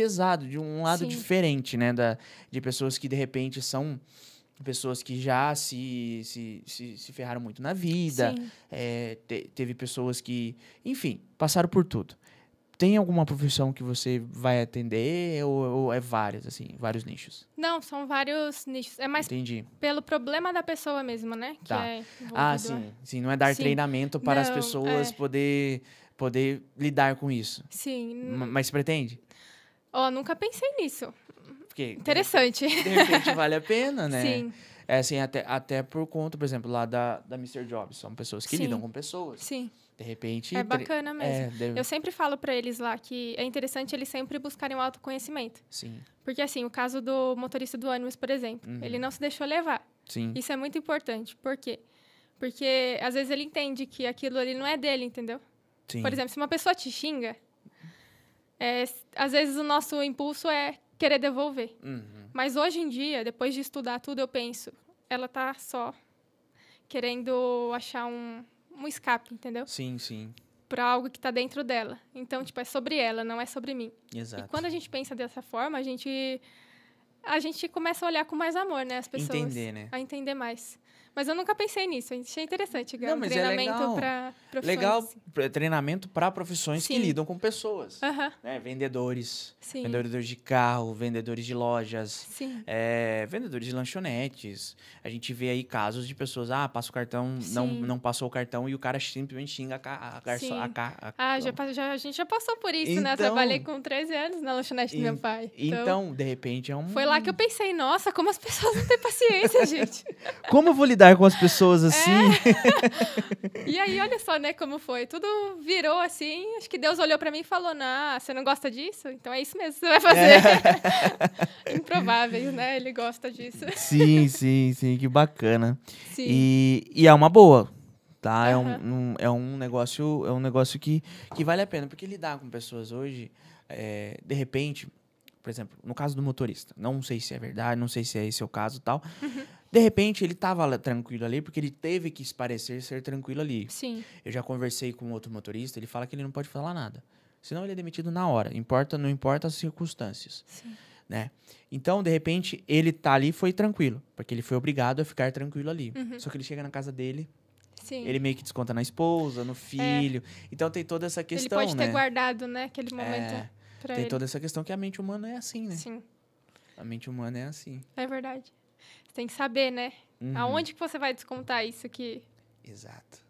pesado, de um lado Sim. diferente, né? Da, de pessoas que de repente são pessoas que já se, se, se, se ferraram muito na vida. É, te- teve pessoas que, enfim, passaram por tudo. Tem alguma profissão que você vai atender ou, ou é várias, assim, vários nichos? Não, são vários nichos. É mais Entendi. pelo problema da pessoa mesmo, né? Que Tá. é Ah, sim. Sim, não é dar Sim. treinamento para as Não, pessoas é. poder, poder lidar com isso. Sim. Ma- Mas pretende? Ó, nunca pensei nisso. Porque Interessante. de repente vale a pena, né? Sim. É assim, até, até por conta, por exemplo, lá da, da Mr. Jobs. São pessoas que Sim. lidam com pessoas. Sim, De repente. é bacana mesmo. É, deve- Eu sempre falo pra eles lá que é interessante eles sempre buscarem o autoconhecimento. Sim, Porque, assim, o caso do motorista do ônibus, por exemplo, Uhum. ele não se deixou levar. sim. Isso é muito importante. Por quê? Porque, às vezes, ele entende que aquilo ali não é dele, entendeu? sim. Por exemplo, se uma pessoa te xinga, é, às vezes o nosso impulso é querer devolver. Uhum. Mas hoje em dia, depois de estudar tudo, eu penso, ela tá só querendo achar um, um escape, entendeu? Sim, sim. Pra algo que tá dentro dela. Então, tipo, é sobre ela, não é sobre mim. Exato. E quando a gente pensa dessa forma, a gente a gente começa a olhar com mais amor, né, as pessoas. Entender, né? A entender mais. Mas eu nunca pensei nisso. Achei interessante, Gal. Não, mas é treinamento legal. para profissões. Legal treinamento para profissões que Sim. lidam com pessoas. Né? Vendedores, sim. vendedores de carro, vendedores de lojas, é, vendedores de lanchonetes. A gente vê aí casos de pessoas, ah, passa o cartão, não, Sim. não passou o cartão e o cara simplesmente xinga a, a garçom. A, ca- a- Ah, já, já- a gente já passou por isso, né? Eu Então- trabalhei com 13 anos na lanchonete do En- meu pai. Então, de repente, é um. Foi lá que eu pensei, nossa, como as pessoas não têm paciência, [laughs] gente. Como eu vou lidar com as pessoas assim? E aí, olha só, né, como foi. Tudo virou assim. Acho que Deus olhou pra mim e falou: Nah, você não gosta disso? Então é isso mesmo que você vai fazer. [laughs] Improváveis, né? Ele gosta disso. sim, sim, sim, que bacana. Sim. E, e é uma boa, tá? É, um, um- é um negócio, é um negócio que, que vale a pena, porque lidar com pessoas hoje, é, de repente, por exemplo, no caso do motorista, não sei se é verdade, não sei se é esse o caso e tal. Uhum. De repente, ele tava lá tranquilo ali, porque ele teve que parecer ser tranquilo ali. Sim. Eu já conversei com outro motorista, ele fala que ele não pode falar nada. Senão ele é demitido na hora. Importa, não importa as circunstâncias Sim. né? Então, de repente, ele tá ali e foi tranquilo, porque ele foi obrigado a ficar tranquilo ali. Uhum. Só que ele chega na casa dele, Sim. ele meio que desconta na esposa, no filho. Então tem toda essa Ele questão, pode né? ter guardado, né, aquele momento É, pra tem ele. toda essa questão que a mente humana é assim, né? Sim, A mente humana é assim. é verdade. Você tem que saber, né? Uhum. Aonde que você vai descontar isso aqui? Exato.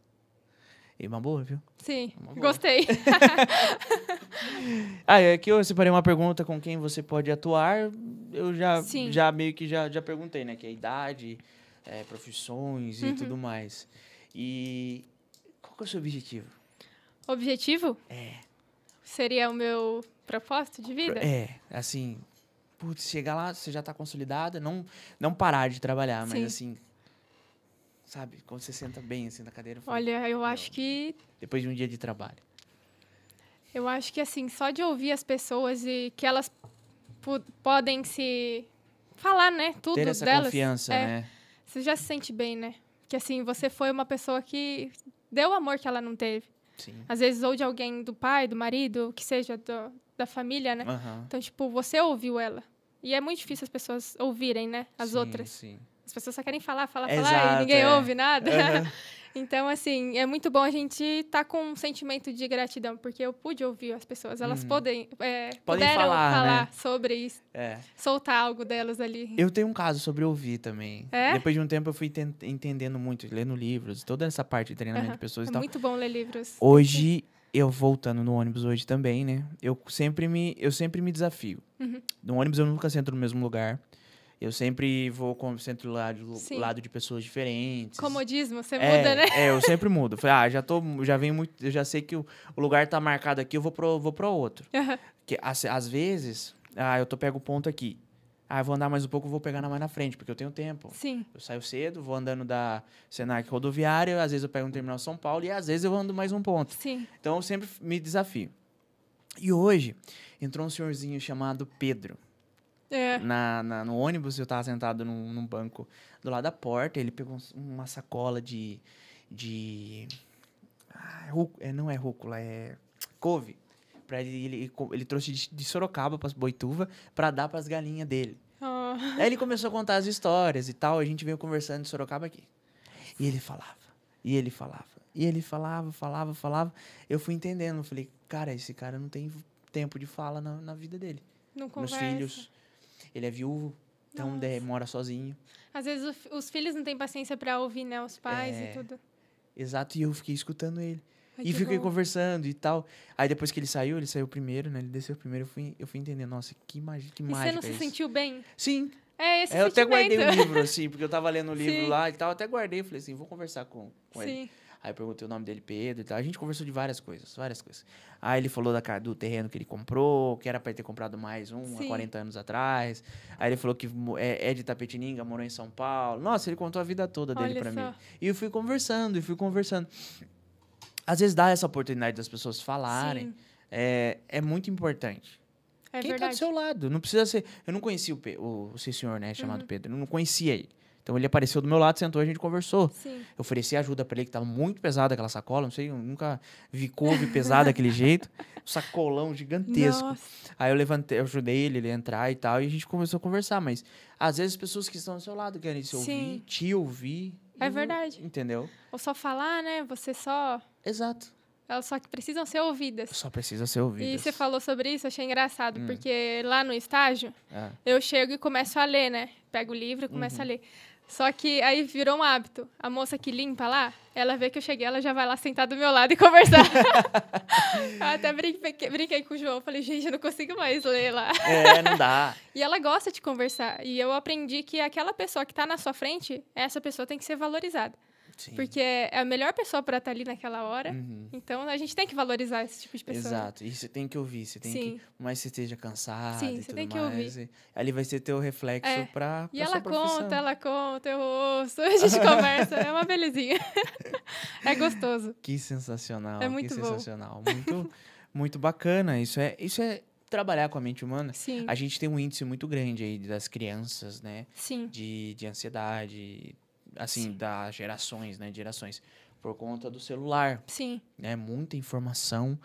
E uma boa, viu? Sim, boa. gostei. [laughs] Ah, aqui eu separei uma pergunta com quem você pode atuar. Eu já, Sim. já meio que já, já perguntei, né? Que é idade, é, profissões e Uhum. tudo mais. E qual que é o seu objetivo? Objetivo É. seria o meu propósito de vida? É, assim, putz, chegar lá, você já tá consolidada, não, não parar de trabalhar, mas Sim. assim, sabe, quando você senta bem assim na cadeira, fala, Olha, eu acho que depois de um dia de trabalho. Eu acho que assim, só de ouvir as pessoas e que elas podem se falar, né, tudo Ter essa delas. confiança, é, né? Você já se sente bem, né? Que assim, você foi uma pessoa que deu o amor que ela não teve. Sim. Às vezes ou de alguém, do pai, do marido, que seja do- da família, né? Aham. Então, tipo, você ouviu ela. E é muito difícil as pessoas ouvirem, né? As Sim, outras. Sim. As pessoas só querem falar, falar, falar Exato, e ninguém é. ouve nada. Aham. [laughs] Então, assim, é muito bom a gente estar com um sentimento de gratidão, porque eu pude ouvir as pessoas. Elas Uhum. podem, é, Podem puderam falar, falar, né? sobre isso, É. soltar algo delas ali. Eu tenho um caso sobre ouvir também. É? Depois de um tempo eu fui ten- entendendo muito, lendo livros, toda essa parte de treinamento de pessoas É e tal. muito bom ler livros. Hoje, eu voltando no ônibus hoje também, né? Eu sempre me, eu sempre me desafio. Uhum. No ônibus eu nunca sento no mesmo lugar. Eu sempre vou com sempre lado, Sim. lado de pessoas diferentes. Comodismo, você é, muda, né? É, eu sempre mudo. [laughs] Falei, ah, já tô, já venho muito, eu já sei que o, o lugar tá marcado aqui, eu vou pro, vou pro outro. Aham. Que às, às vezes, ah, eu tô pego o ponto aqui. Ah, eu vou andar mais um pouco, vou pegar na mais na frente, porque eu tenho tempo. Sim, Eu saio cedo, vou andando da Senac rodoviária, às vezes eu pego um terminal São Paulo e às vezes eu ando mais um ponto. sim. Então eu sempre me desafio. E hoje entrou um senhorzinho chamado Pedro. É. Na, na- no ônibus, eu tava sentado num, num banco do lado da porta, ele pegou uma sacola de. de. Ah, rú- é, não é rúcula, é couve. Pra ele, ele, ele trouxe de, de Sorocaba para Boituva para dar para as galinhas dele. Oh, Aí ele começou a contar as histórias e tal, a gente veio conversando de Sorocaba aqui. E ele falava, e ele falava, e ele falava, falava, falava. Eu fui entendendo, eu falei, cara, esse cara não tem tempo de fala na, na vida dele. não Meus conversa. filhos, ele é viúvo, então de- mora sozinho. Às vezes o os filhos não têm paciência pra ouvir, né? Os pais É. e tudo. Exato, e eu fiquei escutando ele. Ai, e que fiquei bom. conversando e tal. Aí depois que ele saiu, ele saiu primeiro, né? Ele desceu primeiro, eu fui, eu fui entendendo, nossa, que, magi que E você não se é isso. sentiu bem? Sim, É esse É, eu até sentimento. guardei o livro, [laughs] assim, porque eu tava lendo o livro Sim. lá e tal, até guardei, falei assim, vou conversar com, com ele. Sim. Aí eu perguntei o nome dele, Pedro e tal. A gente conversou de várias coisas, várias coisas. Aí ele falou da, do terreno que ele comprou, que era ele ter comprado mais um há Sim. 40 anos atrás. Aí ele falou que é, é de Tapetininga, morou em São Paulo. Nossa, ele contou a vida toda dele só. mim. E eu fui conversando, e fui conversando. Às vezes dá essa oportunidade das pessoas falarem. É, é muito importante. É Quem tá do verdade. seu lado? Não precisa ser. Eu não conhecia o, Pe... o, esse senhor, né? Uhum. Chamado Pedro. Eu não conhecia ele. Então ele apareceu do meu lado, sentou, a gente conversou. Sim. Eu ofereci ajuda pra ele, que tava muito pesada aquela sacola. Não sei, eu nunca vi couve pesada [laughs] daquele jeito. Um sacolão gigantesco. Nossa. Aí eu levantei, eu ajudei ele, ele a entrar e tal, e a gente começou a conversar. Mas às vezes as pessoas que estão do seu lado querem se ouvir, Sim. te ouvir. É verdade. Entendeu? Ou só falar, né? Você só. Exato. Elas só que precisam ser ouvidas. Só precisa ser ouvido. E você falou sobre isso, achei engraçado, Hum. porque lá no estágio, É. eu chego e começo a ler, né? Pego o livro e começo a Uhum. ler. Só que aí virou um hábito. A moça que limpa lá, ela vê que eu cheguei, ela já vai lá sentar do meu lado e conversar. [laughs] eu até brinquei, brinquei com o João, falei, gente, eu não consigo mais ler lá. É, não dá. [laughs] E ela gosta de conversar. E eu aprendi que aquela pessoa que tá na sua frente, essa pessoa tem que ser valorizada. Sim. Porque é a melhor pessoa para estar ali naquela hora. Uhum. Então a gente tem que valorizar esse tipo de pessoa. Exato. E você tem que ouvir, você tem Sim. que. Por mais que você esteja cansado Sim, e você tudo tem que mais. e Ali vai ser teu reflexo É. pra, pra E ela sua profissão. conta, ela conta, eu ouço, [laughs] a gente conversa, é uma belezinha. [laughs] é gostoso. Que sensacional. É muito que bom. sensacional. Muito, muito bacana. Isso é, isso é trabalhar com a mente humana. Sim, A gente tem um índice muito grande aí das crianças, né? sim, De, de ansiedade, assim, Sim. das gerações, né? Gerações. Por conta do celular, sim, né? Muita informação.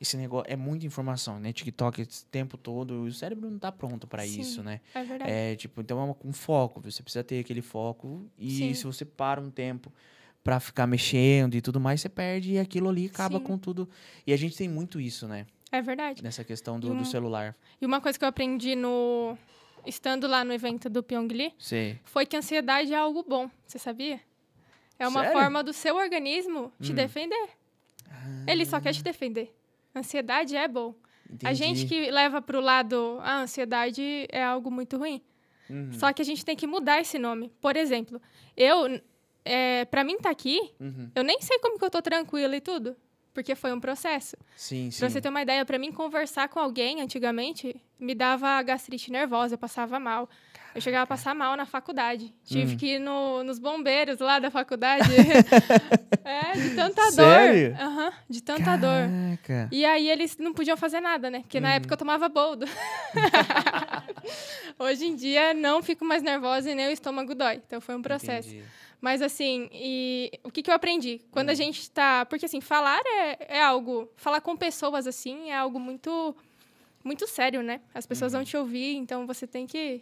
Esse negócio é muita informação, né? TikTok esse tempo todo. O cérebro não tá pronto pra Sim. isso, né? é verdade. É, tipo, então é uma- um foco. Você precisa ter aquele foco. E Sim. se você para um tempo pra ficar mexendo e tudo mais, você perde e aquilo ali acaba Sim. com tudo. E a gente tem muito isso, né? É verdade. Nessa questão do, um- do celular. E uma coisa que eu aprendi no. Estando lá no evento do Pyongyi Sei. foi que a ansiedade é algo bom. Você sabia? É uma Sério? forma do seu organismo te Hum. defender. Ele só quer te defender. Ansiedade é bom. A gente Entendi. que leva pro lado a ansiedade é algo muito ruim. Uhum, Só que a gente tem que mudar esse nome. Por exemplo, eu, é, para mim estar aqui, uhum. eu nem sei como que eu tô tranquila e tudo. Porque foi um processo. Sim, sim. Pra você ter uma ideia, pra mim conversar com alguém antigamente me dava gastrite nervosa, eu passava mal. Eu chegava a passar mal na faculdade. Tive Hum. que ir no- nos bombeiros lá da faculdade. [laughs] é, de tanta Sério? dor. Aham, de tanta dor. Caraca. E aí eles não podiam fazer nada, né? Porque na Uhum. época eu tomava boldo. [laughs] Hoje em dia não fico mais nervosa e nem o estômago dói. Então foi um processo. Entendi. Mas assim, e o que, que eu aprendi? Quando Hum. a gente tá. Porque assim, falar é, é algo. Falar com pessoas assim é algo muito. Muito sério, né? As pessoas Uhum. vão te ouvir, então você tem que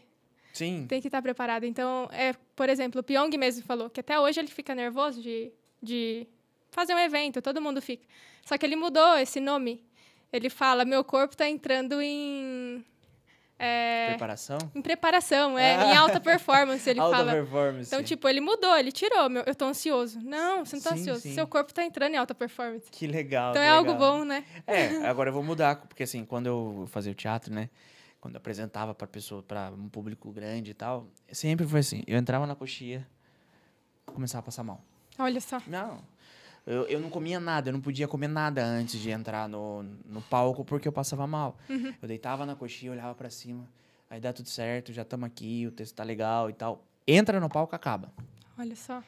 Sim. tem que estar preparado. Então, é, por exemplo, o Pyong mesmo falou que até hoje ele fica nervoso de, de fazer um evento, todo mundo fica. Só que ele mudou esse nome. Ele fala, meu corpo está entrando em... é, Preparação? em preparação, é, em alta performance, ele [laughs] Alta fala. performance. Então, tipo, ele mudou, ele tirou, meu, eu tô ansioso. Não, você não tá Sim, ansioso, sim. seu corpo tá entrando em alta performance. Que legal. Então que é algo legal. bom, né? É, [laughs] agora eu vou mudar, porque assim, quando eu fazia o teatro, né? Quando eu apresentava pra pessoa, para um público grande e tal, sempre foi assim. Eu entrava na coxia, começava a passar mal. Olha só. Não. Eu, eu não comia nada, eu não podia comer nada antes de entrar no, no palco porque eu passava mal. Uhum. Eu deitava na coxinha, olhava pra cima, aí dá tudo certo, já estamos aqui, o texto tá legal e tal. Entra no palco, acaba. Olha só.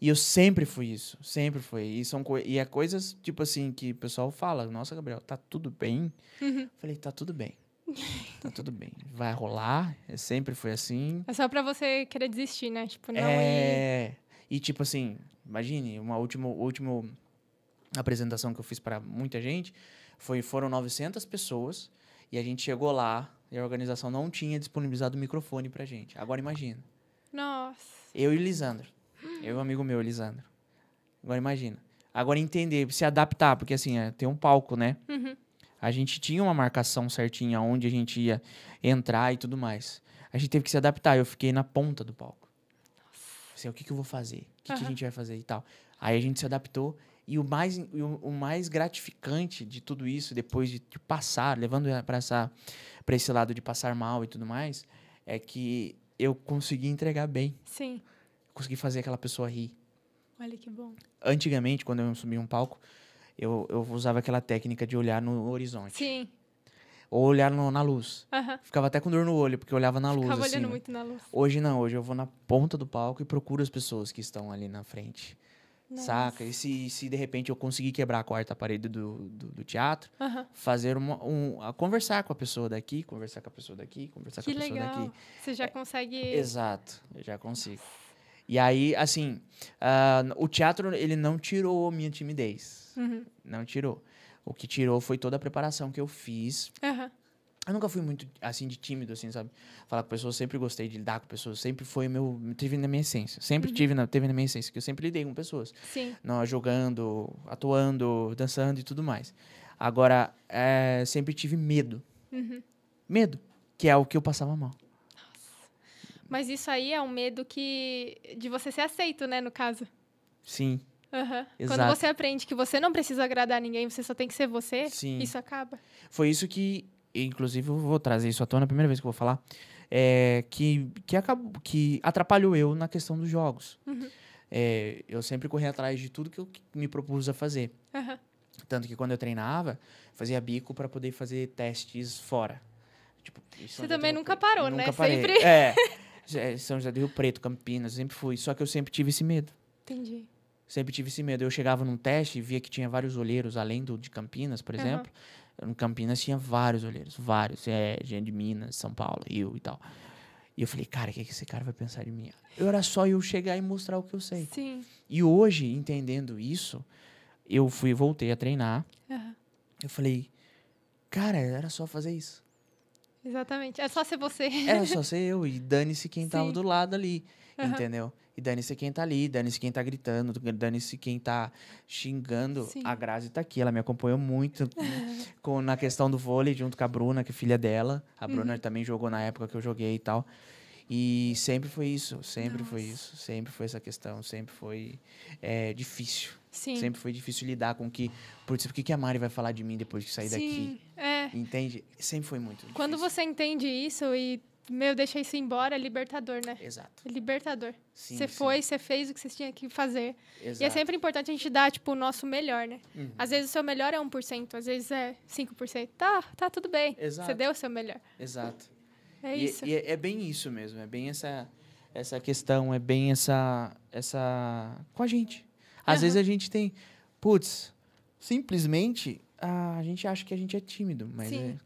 E eu sempre fui isso, sempre foi. E, são e é coisas, tipo assim, que o pessoal fala, nossa, Gabriel, tá tudo bem? Uhum. Falei, tá tudo bem. Tá tudo bem. Vai rolar, é- sempre foi assim. É só pra você querer desistir, né? Tipo, não ir... E tipo assim, imagine, uma última, última apresentação que eu fiz para muita gente, foi, foram 900 pessoas, e a gente chegou lá, e a organização não tinha disponibilizado o microfone pra gente. Agora imagina. Nossa. Eu e o Lisandro. Eu e um amigo meu, Lisandro. Agora imagina. Agora entender, se adaptar, porque assim, é, tem um palco, né? Uhum. A gente tinha uma marcação certinha onde a gente ia entrar e tudo mais. A gente teve que se adaptar. Eu fiquei na ponta do palco. Assim, o que, que eu vou fazer? O que, que a gente vai fazer e tal? Aí a gente se adaptou. E o mais, o, o mais gratificante de tudo isso, depois de, de passar, levando para esse lado de passar mal e tudo mais, é que eu consegui entregar bem. Sim. Consegui fazer aquela pessoa rir. Olha que bom. Antigamente, quando eu subia um palco, eu, eu usava aquela técnica de olhar no horizonte. Sim. Ou olhar no- na luz. Ficava até com dor no olho, porque eu olhava na luz. Ficava assim, olhando né? muito na luz. Hoje não, hoje eu vou na ponta do palco e procuro as pessoas que estão ali na frente. Nossa. Saca? E se, se de repente eu conseguir quebrar a quarta parede do, do, do teatro, fazer uma, um. a- conversar com a pessoa daqui, conversar com a pessoa daqui, conversar Que com a pessoa legal. daqui. Você já consegue. Exato, eu já consigo. E aí, assim, ah, o teatro, ele não tirou minha timidez. Uhum. Não tirou. O que tirou foi toda a preparação que eu fiz. Aham. Eu nunca fui muito, assim, de tímido, assim, sabe? Falar com pessoas, sempre gostei de lidar com pessoas. Sempre foi meu... Teve na minha essência. Sempre tive na, teve na minha essência, que eu sempre lidei com pessoas. Sim. Não, jogando, atuando, dançando e tudo mais. Agora, é, sempre tive medo. Uhum. Medo. Que é o que eu passava mal. Mas isso aí é um medo que. de você ser aceito, né, no caso. Sim. Aham. Quando você aprende que você não precisa agradar ninguém, você só tem que ser você, Sim. isso acaba. Foi isso que, inclusive, eu vou trazer isso à tona, a primeira vez que eu vou falar, é, que, que, acabou, que atrapalhou eu na questão dos jogos. Uhum. É, eu sempre corri atrás de tudo que eu me propus a fazer. Aham. Tanto que quando eu treinava, fazia bico para poder fazer testes fora. Tipo, Você também Rio nunca Preto. parou, né? Nunca parei. Sempre. É. [laughs] É, São José do Rio Preto, Campinas, sempre fui. Só que eu sempre tive esse medo. Entendi. Sempre tive esse medo. Eu chegava num teste e via que tinha vários olheiros, além do de Campinas, por Aham. exemplo. Em Campinas tinha vários olheiros, vários. É, gente de Minas, São Paulo, Rio e tal. E eu falei, cara, o que, que esse cara vai pensar de mim? Eu era só eu chegar e mostrar o que eu sei. Sim. E hoje, entendendo isso, eu fui, voltei a treinar. Aham. Eu falei, cara, era só fazer isso. Exatamente. É só ser você. Era só ser eu. E dane-se quem tava Sim. do lado ali. Aham. Entendeu? E dane-se quem tá ali, dane-se quem tá gritando, dane-se quem tá xingando. Sim. A Grazi tá aqui, ela me acompanhou muito [laughs] com, na questão do vôlei, junto com a Bruna, que é filha dela. A Uhum. Bruna também jogou na época que eu joguei e tal. E sempre foi isso, sempre foi Nossa. isso. Sempre foi essa questão, sempre foi é, difícil. Sim. Sempre foi difícil lidar com que. Putz, o que, a Mari vai falar de mim depois que sair daqui? Sim. É. Entende? Sempre foi muito difícil. Quando você entende isso e, meu, deixa isso embora, é libertador, né? Exato. É libertador. Você foi, você fez o que você tinha que fazer. Exato. E é sempre importante a gente dar, tipo, o nosso melhor, né? Uhum. Às vezes o seu melhor é 1%, às vezes é 5%. Tá, tá tudo bem. Exato. Você deu o seu melhor. Exato. É e, isso. e é, é bem isso mesmo, é bem essa essa questão, é bem essa essa com a gente. Às Aham. vezes a gente tem, putz, simplesmente a gente acha que a gente é tímido, mas Sim. é,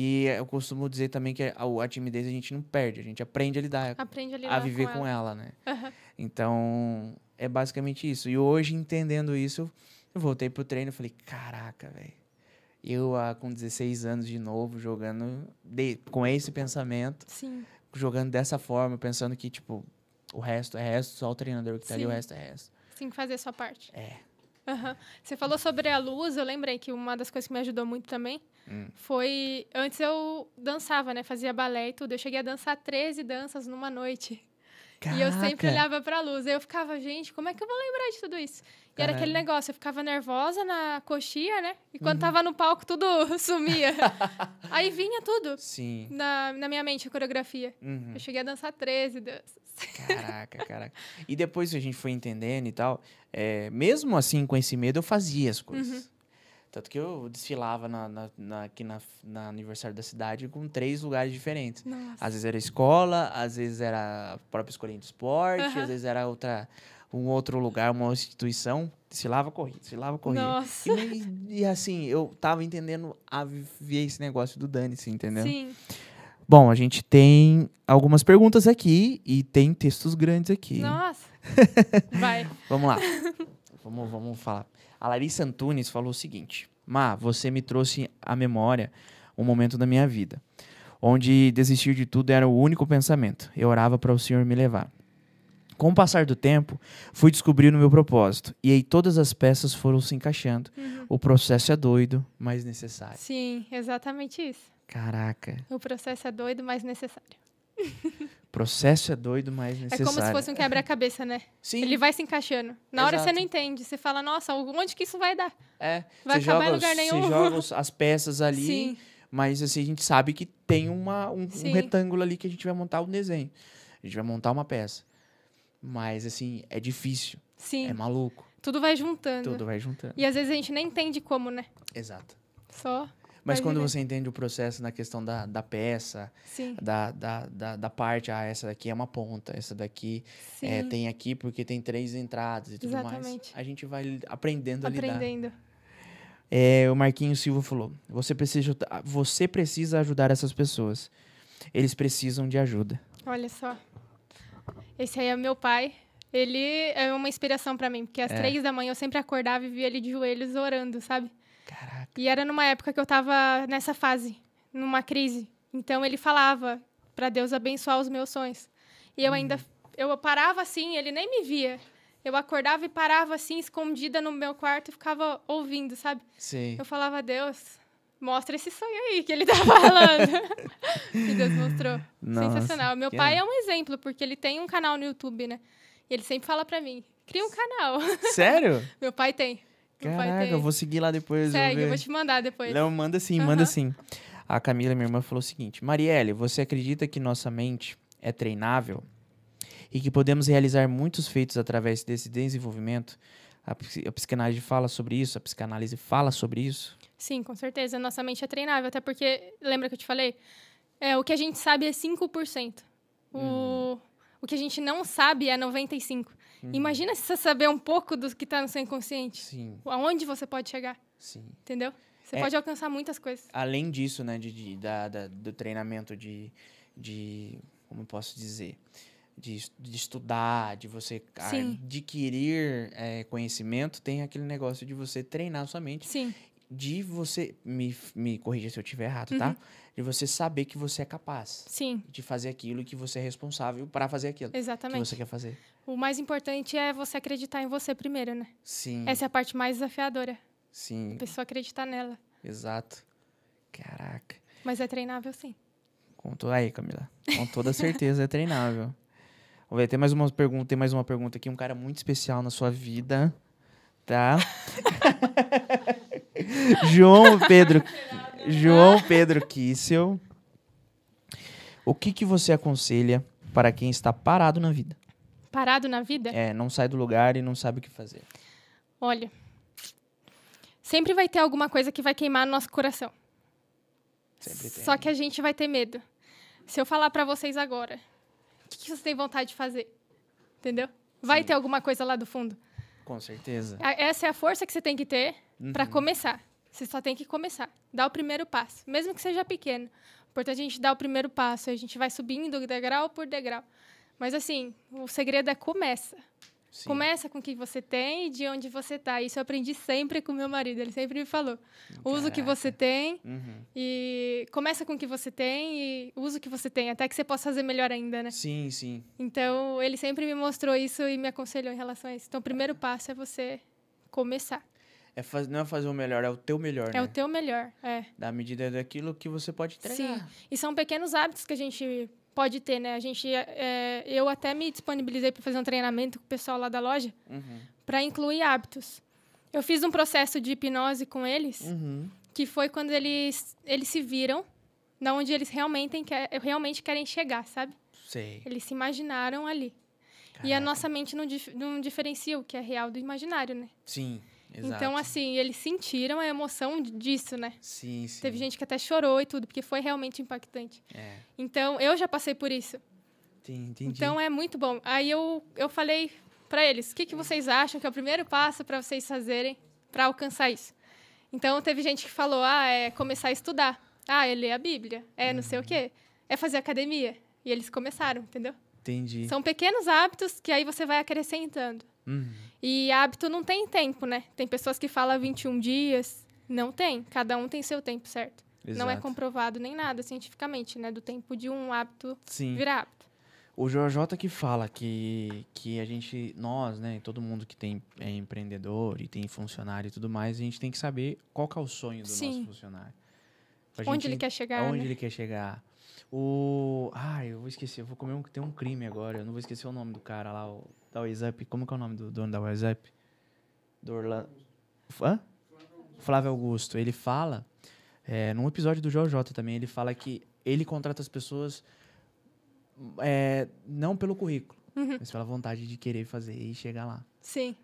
e eu costumo dizer também que a, a timidez a gente não perde, a gente aprende a lidar, Aprende a a lidar viver com, com ela. ela, né? [laughs] Aham. Então, é basicamente isso. E hoje, entendendo isso, eu voltei pro treino e falei, caraca, velho. Eu, ah, com 16 anos de novo, jogando de- com esse pensamento, Sim. jogando dessa forma, pensando que, tipo, o resto é resto, só o treinador que tá ali, o Sim. resto é resto. Tem que fazer a sua parte. É. Aham. Você falou sobre a luz, eu lembrei que uma das coisas que me ajudou muito também Hum. foi. Antes eu dançava, né? Fazia balé e tudo. Eu cheguei a dançar 13 danças numa noite. E eu sempre Caraca! olhava pra luz. Aí eu ficava, gente, como é que eu vou lembrar de tudo isso? E era aquele negócio, eu ficava nervosa na coxia, né? E Uhum. quando tava no palco, tudo [laughs] sumia. [laughs] Aí vinha tudo Sim. na, na minha mente, a coreografia. Uhum. Eu cheguei a dançar 13 danças. Caraca, [laughs] caraca. E depois que a gente foi entendendo e tal, é, mesmo assim, com esse medo, eu fazia as coisas. Uhum. Tanto que eu desfilava na, na- na- aqui na, na aniversário da cidade com três lugares diferentes. Nossa. Às vezes era escola, às vezes era a própria escolinha de esporte, Aham. às vezes era outra, um outro lugar, uma instituição. Desfilava, corria, desfilava, corria. Nossa. E, e assim, eu tava entendendo a viver esse negócio do Dane-se, entendeu? Sim. Bom, a gente tem algumas perguntas aqui e tem textos grandes aqui. Nossa. [laughs] Vai. Vamos lá. [laughs] vamos, vamos falar. A Larissa Antunes falou o seguinte: Má, você me trouxe à memória um momento da minha vida, onde desistir de tudo era o único pensamento. Eu orava para o Senhor me levar. Com o passar do tempo, fui descobrindo o meu propósito, e aí todas as peças foram se encaixando. Uhum. O processo é doido, mas necessário. Sim, exatamente isso. Caraca, O processo é doido, mas necessário. [laughs] processo é doido, mas É necessário. como se fosse um quebra-cabeça, né? Sim, Ele vai se encaixando. Na hora você não entende. Você fala, nossa, onde que isso vai dar? é. vai você acabar em joga, lugar Você nenhum. joga os- [laughs] as peças ali, Sim, Mas assim, a gente sabe que tem uma, um, um retângulo ali que a gente vai montar um desenho. A gente vai montar uma peça. Mas, assim, é difícil. Sim. É maluco. Tudo vai juntando. Tudo vai juntando. E às vezes a gente nem entende como, né? Exato. Só. Mas quando você entende o processo na questão da, da peça, da, da, da, da parte, ah, essa daqui é uma ponta, essa daqui é, tem aqui porque tem três entradas e tudo mais. Exatamente. A gente vai aprendendo a lidar. Aprendendo. É, o Marquinhos Silva falou: você precisa, você precisa ajudar essas pessoas. Eles precisam de ajuda. Olha só. Esse aí é meu pai. Ele é uma inspiração pra mim, porque às É. três da manhã eu sempre acordava e via ele de joelhos orando, sabe? Caraca. E era numa época que eu tava nessa fase, numa crise. Então ele falava pra Deus abençoar os meus sonhos. E eu ainda eu parava assim, ele nem me via. Eu acordava e parava assim, escondida no meu quarto e ficava ouvindo, sabe? Sei. Eu falava, Deus, mostra esse sonho aí que ele tá [laughs] falando. e Deus mostrou. Nossa, Sensacional. Meu pai legal. é um exemplo, porque ele tem um canal no YouTube, né? E ele sempre fala pra mim, cria um canal. Sério? [laughs] Meu pai tem. Caraca, eu vou seguir lá depois. Segue, vou eu vou te mandar depois. Não, manda sim, manda Aham. sim. A Camila, minha irmã, falou o seguinte: Marielle, você acredita que nossa mente é treinável e que podemos realizar muitos feitos através desse desenvolvimento? A, a psicanálise fala sobre isso, a psicanálise fala sobre isso. Sim, com certeza. Nossa mente é treinável, até porque, lembra que eu te falei? É, o que a gente sabe é 5%. O, Uhum. o que a gente não sabe é 95%. Imagina se você saber um pouco do que tá no seu inconsciente. Sim, Aonde você pode chegar, sim. entendeu? Você É. pode alcançar muitas coisas. Além disso, né, de, de- da, da- do treinamento de, de. Como eu posso dizer? De, de estudar, de você Sim. adquirir é, conhecimento, tem aquele negócio de você treinar sua mente Sim, de você me, me corrija se eu estiver errado, tá? Uhum. De você saber que você é capaz sim, de fazer aquilo e que você é responsável para fazer aquilo que exatamente. você quer fazer. O mais importante é você acreditar em você primeiro, né? Sim, Essa é a parte mais desafiadora. sim, A pessoa acreditar nela. exato. Caraca. Mas é treinável, sim. Com to... Aí, Camila. Com toda certeza é treinável. Vamos ver, tem mais uma pergunta, tem mais uma pergunta aqui, um cara muito especial na sua vida, tá? [laughs] João Pedro João Pedro Kissel. O que que você aconselha para quem está parado na vida? Parado na vida? É, não sai do lugar e não sabe o que fazer. Olha, sempre vai ter alguma coisa que vai queimar no nosso coração. Sempre tem. Só que a gente vai ter medo. Se eu falar pra vocês agora, o que, que você tem vontade de fazer? Entendeu? Vai Sim. ter alguma coisa lá do fundo. Com certeza. Essa é a força que você tem que ter Uhum. começar. Você só tem que começar. Dar o primeiro passo. Mesmo que seja pequeno. O importante é a gente dar o primeiro passo. A gente vai subindo degrau por degrau. Mas assim, o segredo é começa. Sim. Começa com o que você tem e de onde você tá. Isso eu aprendi sempre com meu marido. Ele sempre me falou. Usa o que você tem Uhum. e começa com o que você tem e usa o que você tem, até que você possa fazer melhor ainda, né? Sim, sim. Então, ele sempre me mostrou isso e me aconselhou em relação a isso. Então, o primeiro passo é você começar. É faz... Não é fazer o melhor, é o teu melhor, É né? o teu melhor, é. Da medida daquilo que você pode entregar. Sim. E são pequenos hábitos que a gente pode ter, né? A gente, é, eu até me disponibilizei para fazer um treinamento com o pessoal lá da loja Uhum. para incluir hábitos. Eu fiz um processo de hipnose com eles, Uhum. que foi quando eles, eles se viram na onde eles realmente, realmente querem chegar, sabe? Sei. Eles se imaginaram ali. E a Caraca. nossa mente não, dif- não diferencia o que é real do imaginário, né? Sim, exato. Então, assim, eles sentiram a emoção disso, né? Sim, sim. Teve gente que até chorou e tudo, porque foi realmente impactante. É, Então, eu já passei por isso. entendi. Então, é muito bom. Aí eu, eu falei para eles, o que, que vocês acham que é o primeiro passo para vocês fazerem para alcançar isso? Então, teve gente que falou, ah, é começar a estudar. Ah, é ler a Bíblia. É não sei o quê. É fazer academia. E eles começaram, entendeu? Entendi. São pequenos hábitos que aí você vai acrescentando. Uhum. E hábito não tem tempo, né? Tem pessoas que falam 21 dias. Não tem. Cada um tem seu tempo, certo? Não é Exato. comprovado nem nada cientificamente, né? Do tempo de um hábito Sim. virar hábito. O JJ que fala que, que a gente, nós, né, todo mundo que tem é empreendedor e tem funcionário e tudo mais, a gente tem que saber qual que é o sonho do Sim. nosso funcionário. Pra Onde gente- ele quer chegar, Aonde né? ele quer chegar. O. Ah, eu vou esquecer. Eu vou comer um. Tem um crime agora. Eu não vou esquecer o nome do cara lá, o, da WhatsApp. Como que é o nome do dono da WhatsApp? Do Orlando. Hã? Flávio Augusto. Ele fala. É, num episódio do JJ também, ele fala que ele contrata as pessoas é, não pelo currículo, Uhum. mas pela vontade de querer fazer e chegar lá. Sim.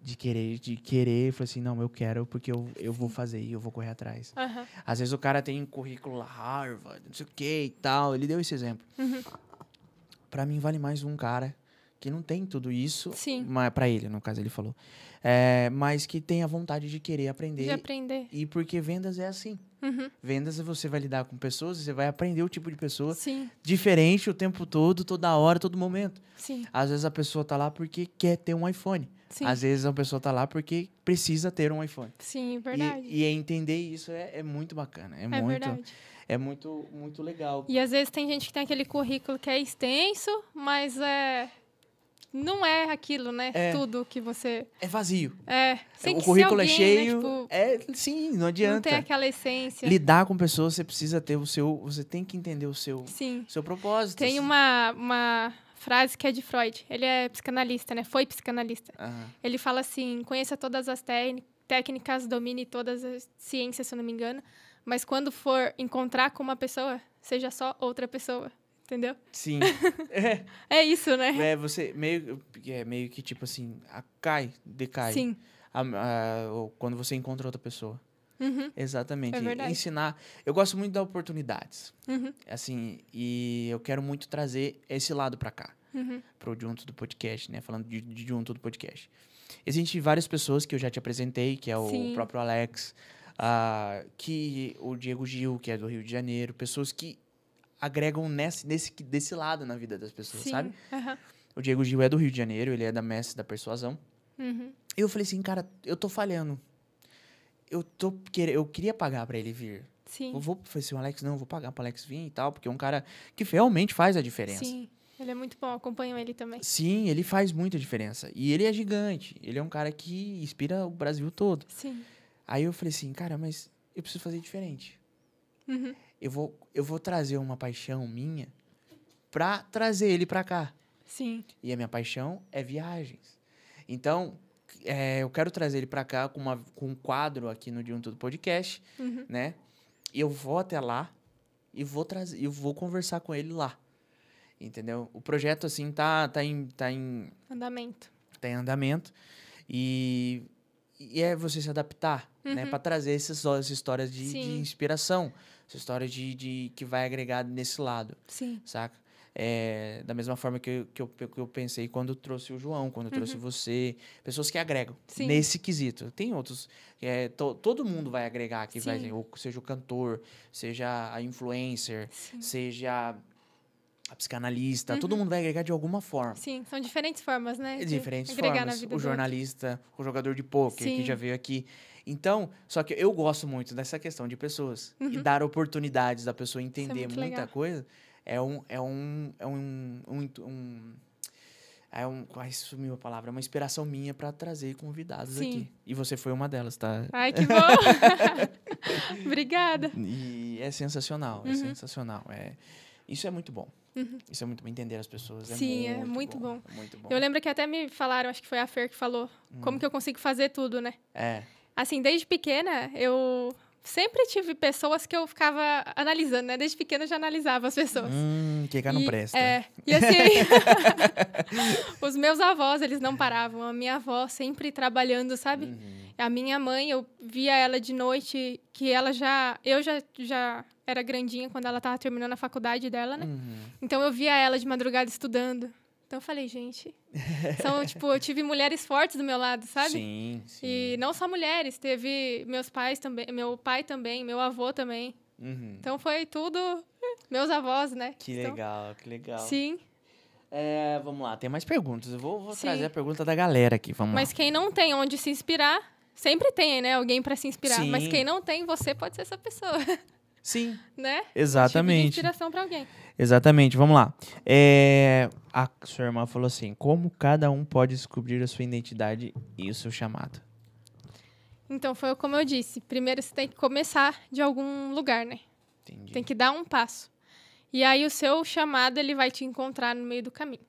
De querer, de querer, falar assim, não, eu quero porque eu, eu vou fazer e eu vou correr atrás. Aham. Às vezes o cara tem um currículo lá, Harvard, não sei o que e tal. Ele deu esse exemplo. Uhum. Pra mim, vale mais um cara que não tem tudo isso. Sim. Mas pra ele, no caso, ele falou. É, mas que tem a vontade de querer aprender. De aprender. E porque vendas é assim. Uhum. Vendas você vai lidar com pessoas, você vai aprender o tipo de pessoa Sim, diferente o tempo todo, toda hora, todo momento. sim, Às vezes a pessoa tá lá porque quer ter um iPhone. sim. Às vezes a pessoa tá lá porque precisa ter um iPhone. Sim, verdade. E, e entender isso é, é muito bacana. É, é muito, verdade. é muito, muito legal. E às vezes tem gente que tem aquele currículo que é extenso, mas é não é aquilo, né? É. Tudo que você É vazio. é. Tem o currículo ser alguém, é cheio. Né? Tipo, É, sim, não não adianta. tem aquela essência. Lidar com pessoas, você precisa ter o seu. Você tem que entender o seu, Sim. seu propósito. Tem uma, uma frase que é de Freud. Ele é psicanalista, né? Foi psicanalista. Aham. Ele fala assim: conheça todas as técni- técnicas, domine todas as ciências, se eu não me engano. Mas quando for encontrar com uma pessoa, seja só outra pessoa. Entendeu? Sim. [laughs] é, É isso, né? é, você meio, é meio que tipo assim, a- cai, decai. Sim. A- a- quando você encontra outra pessoa. Uhum, Exatamente. É verdade. Ensinar. Eu gosto muito de oportunidades. uhum, Assim, e eu quero muito trazer esse lado pra cá. uhum. pro Junto do Podcast, né? Falando de, de Junto do Podcast. Existem várias pessoas que eu já te apresentei, que é o Sim. próprio Alex, ah, que o Diego Gil, que é do Rio de Janeiro, pessoas que agregam nesse, nesse, desse lado na vida das pessoas, Sim. sabe? aham, O Diego Gil é do Rio de Janeiro, ele é da Mestre da Persuasão. uhum. E eu falei assim, cara, eu tô falhando. Eu, tô, eu queria pagar pra ele vir. Sim. Eu vou, falei assim, o Alex, não, eu vou pagar pro Alex vir e tal, porque é um cara que realmente faz a diferença. Sim. Ele é muito bom, acompanho ele também. Sim, ele faz muita diferença. E ele é gigante. Ele é um cara que inspira o Brasil todo. Sim. Aí eu falei assim, cara, mas eu preciso fazer diferente. Uhum. Eu vou, eu vou trazer uma paixão minha pra trazer ele pra cá. Sim. E a minha paixão é viagens. Então, é, eu quero trazer ele pra cá com, uma, com um quadro aqui no Junto do Podcast, Uhum. né? E eu vou até lá e vou trazer, eu vou conversar com ele lá. Entendeu? O projeto, assim, tá, tá, em, tá em Andamento. tá em andamento. E, e é você se adaptar, né? Uhum. Pra trazer essas, essas histórias de, de inspiração. Essa história de, de que vai agregar nesse lado, Sim. saca? É, da mesma forma que eu, que, eu, que eu pensei quando eu trouxe o João, quando eu trouxe você. Pessoas que agregam Uhum. Sim. nesse quesito. Tem outros. é, to- todo mundo vai agregar aqui, vai, ou seja o cantor, seja a influencer, Sim. seja a psicanalista. Uhum. Todo mundo vai agregar de alguma forma. Sim, são diferentes formas, né? De diferentes formas. O jornalista, o jogador de pôquer, que já veio aqui. Então, só que eu gosto muito dessa questão de pessoas. E Uhum. dar oportunidades da pessoa entender muito muita legal. coisa é um. É um. É um. um, um é um. Ai, sumiu a palavra. É uma inspiração minha pra trazer convidados Sim. aqui. E você foi uma delas, tá? Ai, que bom! [laughs] Obrigada. E é sensacional. É Uhum. sensacional. É, isso é muito bom. Isso é muito bom entender as pessoas. É Sim, é muito muito bom. é Muito bom. Eu lembro que até me falaram, acho que foi a Fer que falou, Hum. como que eu consigo fazer tudo, né? É. Assim, desde pequena, eu sempre tive pessoas que eu ficava analisando, né? Desde pequena eu já analisava as pessoas. Hum, que cá não presta. É. E assim, [laughs] os meus avós, eles não paravam. A minha avó sempre trabalhando, sabe? Uhum. A minha mãe, eu via ela de noite, que ela já. Eu já, já era grandinha quando ela tava terminando a faculdade dela, né? Uhum. Então eu via ela de madrugada estudando. Então eu falei, gente. São, [laughs] tipo, eu tive mulheres fortes do meu lado, sabe? Sim, sim. E não só mulheres, teve meus pais também, meu pai também, meu avô também. Uhum. Então foi tudo meus avós, né? Que Então, legal, que legal. Sim. É, vamos lá, tem mais perguntas. Eu vou, vou trazer a pergunta da galera aqui, vamos Mas lá. quem não tem onde se inspirar, sempre tem, né? Alguém para se inspirar. Mas Sim. quem não tem, você pode ser essa pessoa, Sim, [laughs] né? Tipo de exatamente. inspiração para alguém. Exatamente, vamos lá. É, a sua irmã falou assim: como cada um pode descobrir a sua identidade e o seu chamado? Então foi como eu disse. Primeiro você tem que começar de algum lugar, né? Entendi. Tem que dar um passo. E aí o seu chamado ele vai te encontrar no meio do caminho.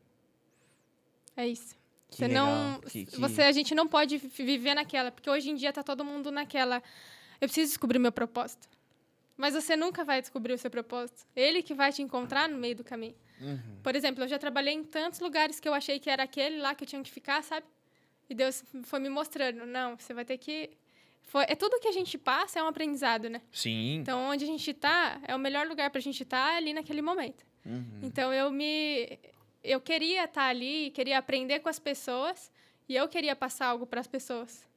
É isso. Que Você legal, não, que- que- você a gente não pode vi- viver naquela, porque hoje em dia tá todo mundo naquela. Eu preciso descobrir meu propósito. Mas você nunca vai descobrir o seu propósito. Ele que vai te encontrar no meio do caminho. Uhum. Por exemplo, eu já trabalhei em tantos lugares que eu achei que era aquele lá que eu tinha que ficar, sabe? E Deus foi me mostrando, não, você vai ter que foi, é tudo que a gente passa é um aprendizado, né? Sim. Então, onde a gente tá, é o melhor lugar pra gente estar tá ali naquele momento. Uhum. Então, eu me eu queria estar tá ali, queria aprender com as pessoas e eu queria passar algo para as pessoas.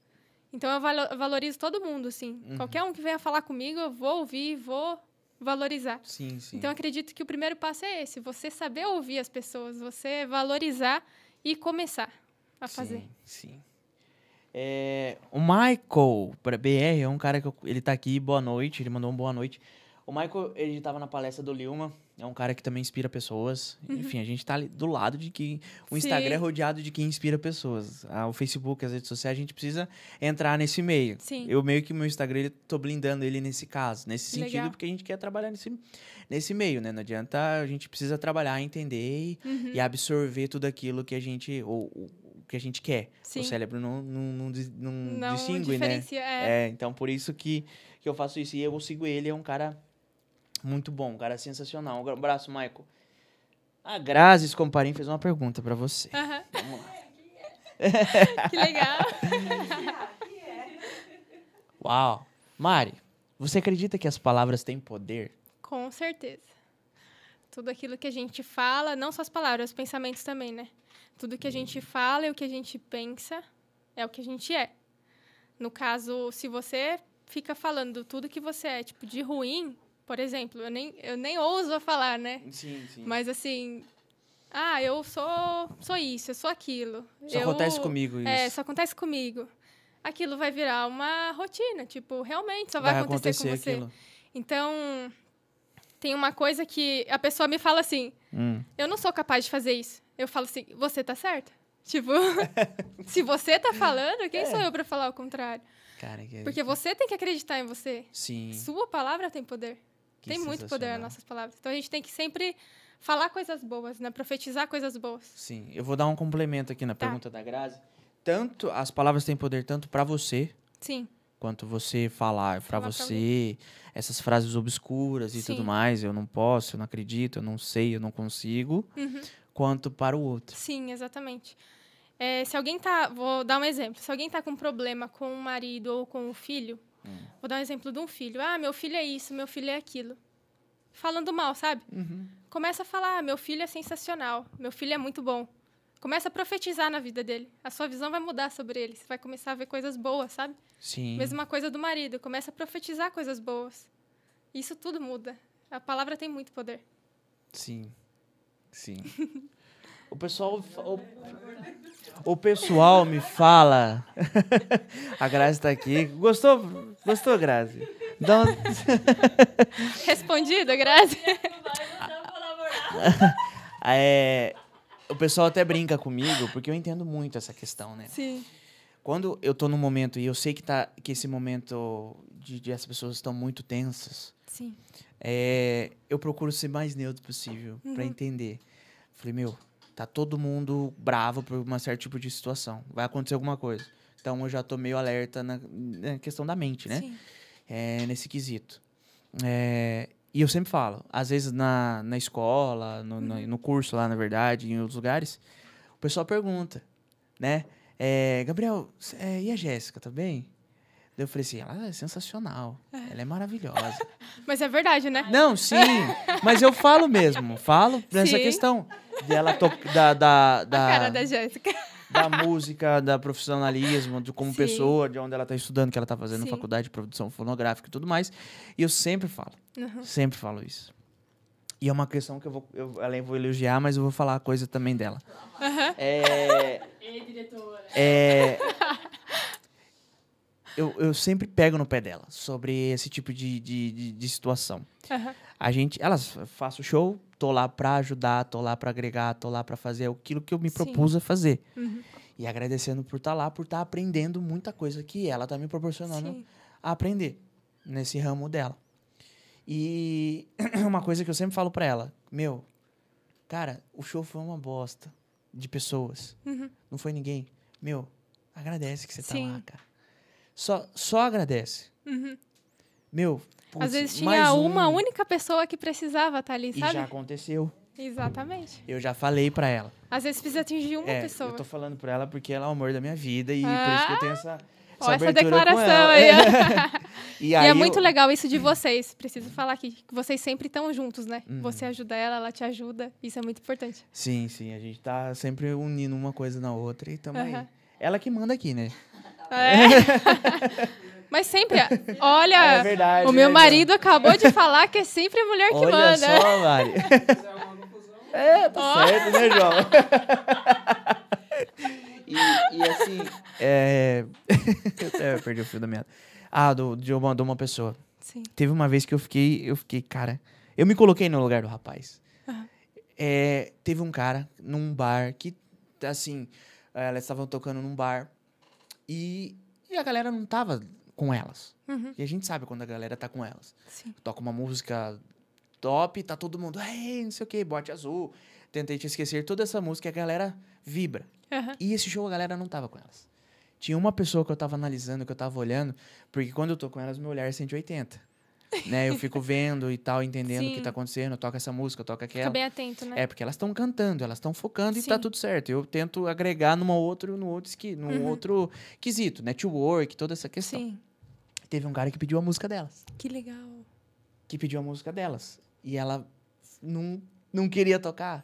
Então eu valorizo todo mundo, assim. Uhum. Qualquer um que venha falar comigo, eu vou ouvir, vou valorizar. Sim, sim. Então, acredito que o primeiro passo é esse: você saber ouvir as pessoas, você valorizar e começar a fazer. Sim, sim. É, o Michael, para BR, é um cara que eu, ele tá aqui, boa noite, ele mandou um boa noite. O Michael, ele tava na palestra do Lilma, é um cara que também inspira pessoas. Uhum. Enfim, a gente tá ali do lado de que o Instagram Sim. é rodeado de quem inspira pessoas. Ah, o Facebook, as redes sociais, a gente precisa entrar nesse meio. Sim. Eu meio que o meu Instagram, ele, tô blindando ele nesse caso, nesse Legal. sentido, porque a gente quer trabalhar nesse, nesse meio, né? Não adianta, a gente precisa trabalhar, entender e, uhum. e absorver tudo aquilo que a gente, ou, que a gente quer. Sim. O cérebro não, não, não, não, não distingue, né? É. é. Então, por isso que, que eu faço isso. E eu sigo ele, é um cara muito bom, um cara sensacional. Um abraço, Michael. A Grazi Scomparim fez uma pergunta para você. Uhum. Vamos lá. [laughs] que legal. [laughs] Uau. Mari, você acredita que as palavras têm poder? Com certeza. Tudo aquilo que a gente fala, não só as palavras, os pensamentos também, né? Tudo que a gente fala e o que a gente pensa é o que a gente é. No caso, se você fica falando tudo que você é, tipo, de ruim, por exemplo, eu nem, eu nem ouso falar, né? Sim, sim. Mas assim, ah, eu sou, sou isso, eu sou aquilo. Só eu, acontece comigo isso. É, só acontece comigo. Aquilo vai virar uma rotina, tipo, realmente só vai, vai acontecer, acontecer, com você. Aquilo. Então, tem uma coisa que a pessoa me fala assim: hum. eu não sou capaz de fazer isso. Eu falo assim: você tá certa? Tipo, [laughs] [laughs] se você tá falando, quem é. sou eu para falar o contrário? Cara, que... Porque você tem que acreditar em você. Sim. Sua palavra tem poder. Que tem muito poder nas nossas palavras. Então a gente tem que sempre falar coisas boas, né? Profetizar coisas boas. Sim. Eu vou dar um complemento aqui na tá. pergunta da Grazi. Tanto as palavras têm poder tanto para você, sim, quanto você falar para você essas frases obscuras e Sim. tudo mais, eu não posso, eu não acredito, eu não sei, eu não consigo, uhum. quanto para o outro. Sim, exatamente. É, se alguém tá, vou dar um exemplo. Se alguém tá com problema com o marido ou com o filho, hum. vou dar um exemplo de um filho. Ah, meu filho é isso, meu filho é aquilo. Falando mal, sabe? Uhum. Começa a falar, ah, meu filho é sensacional, meu filho é muito bom. Começa a profetizar na vida dele. A sua visão vai mudar sobre ele. Você vai começar a ver coisas boas, sabe? Sim. Mesma coisa do marido. Começa a profetizar coisas boas. Isso tudo muda. A palavra tem muito poder. Sim. Sim. [laughs] o pessoal. O, o pessoal me fala. [laughs] a Grazi está aqui. Gostou? Gostou, Grazi? Então... [laughs] Respondido, Grazi? [laughs] é, o pessoal até brinca comigo, porque eu entendo muito essa questão, né? Sim. Quando eu tô num momento e eu sei que, tá, que esse momento de, de as pessoas estão muito tensas, Sim. é, eu procuro ser mais neutro possível Uhum. para entender. Falei, meu, tá todo mundo bravo por uma certo tipo de situação. Vai acontecer alguma coisa. Então eu já tô meio alerta na, na questão da mente, né? Sim. É, nesse quesito. É, e eu sempre falo, às vezes na, na escola, no, no, no curso lá, na verdade, em outros lugares, o pessoal pergunta, né? É, Gabriel, é, e a Jéssica, tá bem? Daí eu falei assim, ela é sensacional, ela é maravilhosa. [laughs] Mas é verdade, né? Não, sim, mas eu falo mesmo, falo nessa Sim. questão dela to da, da, A da, cara da Jéssica. da música, da profissionalismo, de como Sim. pessoa, de onde ela está estudando, que ela está fazendo Sim. faculdade de produção fonográfica e tudo mais. E eu sempre falo, Uhum. sempre falo isso. E é uma questão que eu vou, eu, além vou elogiar, mas eu vou falar coisa também dela. Aham. É, Ei, diretora. é, [laughs] eu, eu sempre pego no pé dela sobre esse tipo de, de, de, de situação. Aham. A gente, elas faço show, tô lá pra ajudar, tô lá pra agregar, tô lá pra fazer aquilo que eu me Sim. propus a fazer. Uhum. E agradecendo por estar lá, por estar aprendendo muita coisa que ela tá me proporcionando Sim. a aprender nesse ramo dela. E [clears throat] uma coisa que eu sempre falo pra ela, meu, cara, o show foi uma bosta de pessoas. Uhum. Não foi ninguém. Meu, agradece que você tá Sim. lá, cara. Só, só agradece. Uhum. Meu, putz, Às vezes tinha um, uma única pessoa que precisava estar ali, E sabe? já aconteceu. Exatamente. Eu já falei pra ela. Às vezes precisa atingir uma é, pessoa. eu tô falando pra ela porque ela é o amor da minha vida e por isso que eu tenho essa, Ó, essa declaração [laughs] aí. e E aí é eu- muito legal isso de vocês. Preciso falar aqui, que vocês sempre estão juntos, né? Uhum. Você ajuda ela, ela te ajuda. Isso é muito importante. Sim, sim, a gente tá sempre unindo uma coisa na outra e tamo aí. Aham. Ela que manda aqui, né? É. [laughs] Mas sempre, olha, É verdade, o meu né, marido acabou de falar que é sempre a mulher que Olha manda. só, Mari. [laughs] é, tá Ó. certo, né, João? e, e assim, é... [laughs] eu até perdi o fio da meada. Ah, do, de, uma, de uma pessoa. Sim. Teve uma vez que eu fiquei, eu fiquei, cara, eu me coloquei no lugar do rapaz. Aham. É, teve um cara num bar que, assim, elas estavam tocando num bar e, e a galera não tava com elas. Uhum. E a gente sabe quando a galera tá com elas. Sim. Toca uma música top, tá todo mundo, ei, não sei o que, bote azul. Tentei te esquecer, toda essa música a galera vibra. Aham. E esse show a galera não tava com elas. Tinha uma pessoa que eu tava analisando, que eu tava olhando, porque quando eu tô com elas, meu olhar é 180. Né? Eu fico vendo e tal, entendendo o que tá acontecendo, toca essa música, toca Fica aquela. bem atento, né? É, porque elas estão cantando, elas estão focando e tá tudo certo. Eu tento agregar numa outro, no outro, esqui, num Uhum. outro quesito, network, toda essa questão. Sim. Teve um cara que pediu a música delas. Que legal. Que pediu a música delas. E ela não, não queria tocar.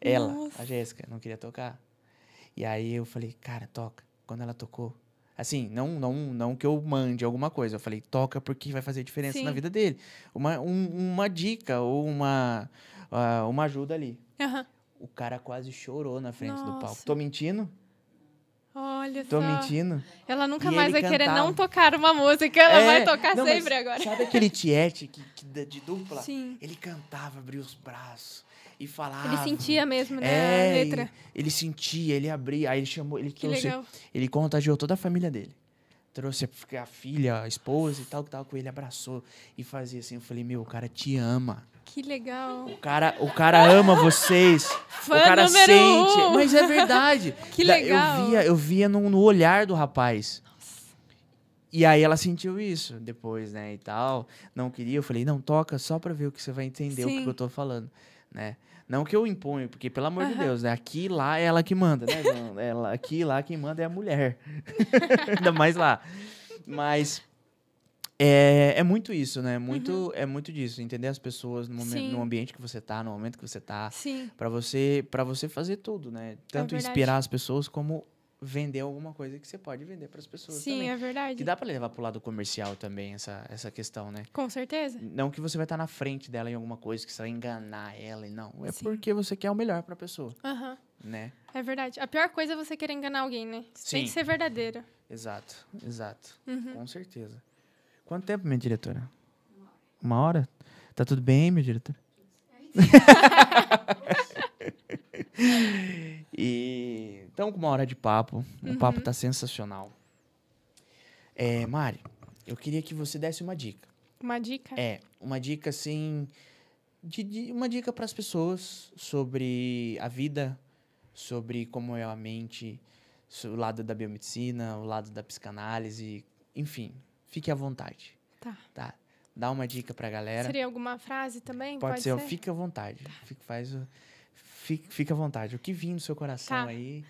Ela, Nossa. a Jéssica, não queria tocar. E aí eu falei, cara, toca. Quando ela tocou. Assim, não, não, não que eu mande alguma coisa. Eu falei, toca porque vai fazer diferença na Sim. vida dele. Uma, um- uma dica ou uma, ah, uma ajuda ali. Aham. O cara quase chorou na frente do palco. Nossa. Tô mentindo? Olha Tô só. mentindo? Ela nunca E mais vai querer cantava. não tocar uma música. Ela É, vai tocar não, sempre agora. Sabe aquele tiete que, que de dupla? Sim. Ele cantava, abria os braços e falava. Ele sentia mesmo, né? É, a letra. Ele sentia, ele abria, aí ele chamou, ele Que trouxe, legal. ele contagiou toda a família dele. Trouxe a a filha, a esposa e tal, que tava com ele, abraçou e fazia assim. Eu falei, meu, o cara te ama. Que legal. O cara, o cara ama vocês. [laughs] Fã o cara sente. um. Mas é verdade. [laughs] Que legal. Eu via, eu via no, no olhar do rapaz. E aí ela sentiu isso depois, né, e tal. Não queria, eu falei, não, toca só pra ver o que você vai entender o que Sim. eu tô falando, né? Não que eu imponho, porque, pelo amor de. Deus, né? Aqui e lá é ela que manda, né? João? ela, aqui e lá quem manda é a mulher. [laughs] Ainda mais lá. Mas é, é muito isso, né? Muito, É muito disso, entender as pessoas no, momento, Uhum. No ambiente que você tá, no momento que você tá. Sim. Pra você, pra você fazer tudo, né? Tanto verdade. inspirar as pessoas como vender alguma coisa que você pode vender para as pessoas Sim, também. é verdade. Que dá pra levar pro lado comercial também essa, essa questão, né? Com certeza. Não que você vai estar na frente dela em alguma coisa, que você vai enganar ela, e não. É Sim. porque você quer o melhor pra pessoa, Aham. né? É verdade. A pior coisa é você querer enganar alguém, né? Você Tem Sim. que ser verdadeira. Exato, exato. Uhum. Com certeza. Quanto tempo, minha diretora? Uma hora? Tá tudo bem, minha diretora? [laughs] e então, com uma hora de papo, o papo Uhum. tá sensacional. É, Mari, eu queria que você desse uma dica. Uma dica? É, uma dica assim, de, de- uma dica para as pessoas sobre a vida, sobre como é a mente, o lado da biomedicina, o lado da psicanálise, enfim, fique à vontade, Tá. tá? Dá uma dica pra galera. Seria alguma frase também? Pode, ser, fique à vontade. Fique, faz o, fique, fique à vontade. O que vir no seu coração Tá. aí.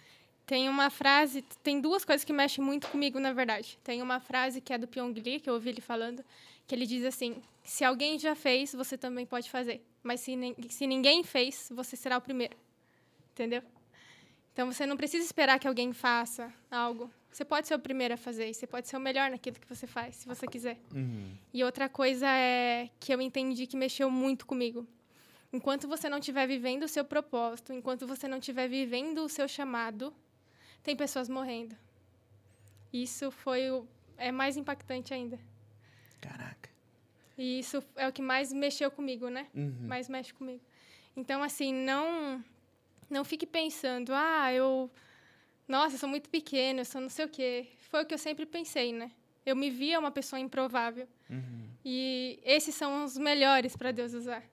Tem uma frase, tem duas coisas que mexem muito comigo, na verdade. Tem uma frase que é do Pyong Lee, que eu ouvi ele falando, que ele diz assim: se alguém já fez, você também pode fazer. Mas se, se ninguém fez, você será o primeiro. Entendeu? Então você não precisa esperar que alguém faça algo. Você pode ser o primeiro a fazer, e você pode ser o melhor naquilo que você faz, se você quiser. Uhum. E outra coisa é que eu entendi que mexeu muito comigo. Enquanto você não estiver vivendo o seu propósito, enquanto você não estiver vivendo o seu chamado, tem pessoas morrendo. Isso foi o é mais impactante ainda. Caraca. E isso é o que mais mexeu comigo, né? Uhum. Mais mexe comigo. Então, assim, não não fique pensando, ah, eu nossa, eu sou muito pequeno, eu sou não sei o quê. Foi o que eu sempre pensei, né? Eu me via uma pessoa improvável. Uhum. E esses são os melhores para Deus usar.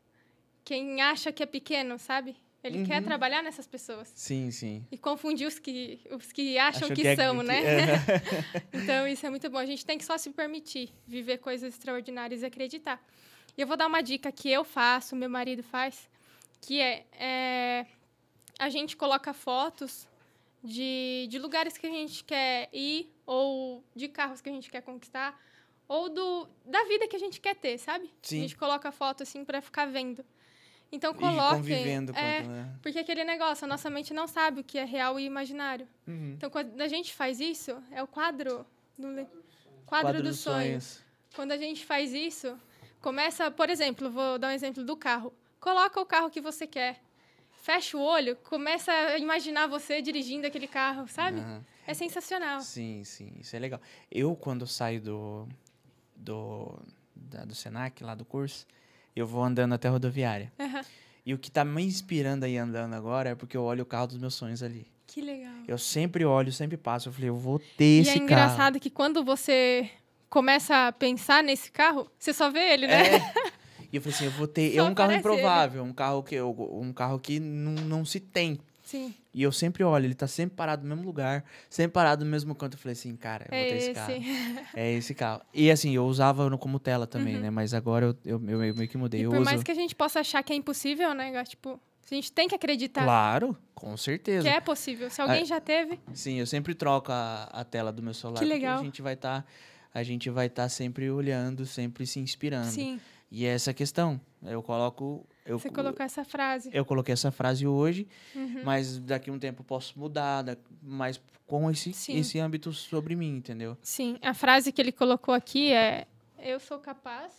Quem acha que é pequeno, sabe? Ele Uhum. quer trabalhar nessas pessoas. Sim, sim. E confundir os que, os que acham Acho que, é- são, né? é. [laughs] [laughs] Então, isso é muito bom. A gente tem que só se permitir viver coisas extraordinárias e acreditar. E eu vou dar uma dica que eu faço, meu marido faz, que é, é, a gente coloca fotos de, de lugares que a gente quer ir, ou de carros que a gente quer conquistar, ou do, da vida que a gente quer ter, sabe? Sim. A gente coloca foto assim para ficar vendo. Então coloquem. é, aquilo, né? porque aquele negócio, a nossa mente não sabe o que é real e imaginário. Uhum. Então, quando a gente faz isso, é o quadro do le- quadro, dos sonhos. Quando a gente faz isso, começa, por exemplo, vou dar um exemplo do carro. Coloca o carro que você quer. Fecha o olho, começa a imaginar você dirigindo aquele carro, sabe? Aham. É sensacional. Sim, sim, isso é legal. Eu, quando saio do, do, da- do Senac, lá do curso, eu vou andando até a rodoviária. Aham. E o que tá me inspirando aí andando agora é porque eu olho o carro dos meus sonhos ali. Que legal. Eu sempre olho, sempre passo. Eu falei, eu vou ter E esse é carro. engraçado que quando você começa a pensar nesse carro, você só vê ele, né? É. [laughs] E eu falei assim, eu vou ter. Só É um carro aparece ele. improvável, um carro que, eu, um carro que não, não se tem. Sim. E eu sempre olho, ele tá sempre parado no mesmo lugar, sempre parado no mesmo canto. Eu falei assim, cara, eu vou É ter esse carro. [laughs] É esse carro. E assim, eu usava no como tela também, né? Mas agora eu, eu, eu meio que mudei. Uhum. E eu por uso. mais que a gente possa achar que é impossível, né? Tipo, a gente tem que acreditar Claro, com certeza. que é possível. Se alguém Ah, já teve, Sim, eu sempre troco a, a tela do meu celular. Que porque legal. a gente vai estar. a gente vai estar sempre olhando, sempre se inspirando. sim, E é essa questão. Eu coloco. Eu, você colocou essa frase. eu coloquei essa frase hoje, Uhum. mas daqui a um tempo eu posso mudar, da- mas com esse, Sim. esse âmbito sobre mim, entendeu? Sim, a frase que ele colocou aqui é: Eu sou capaz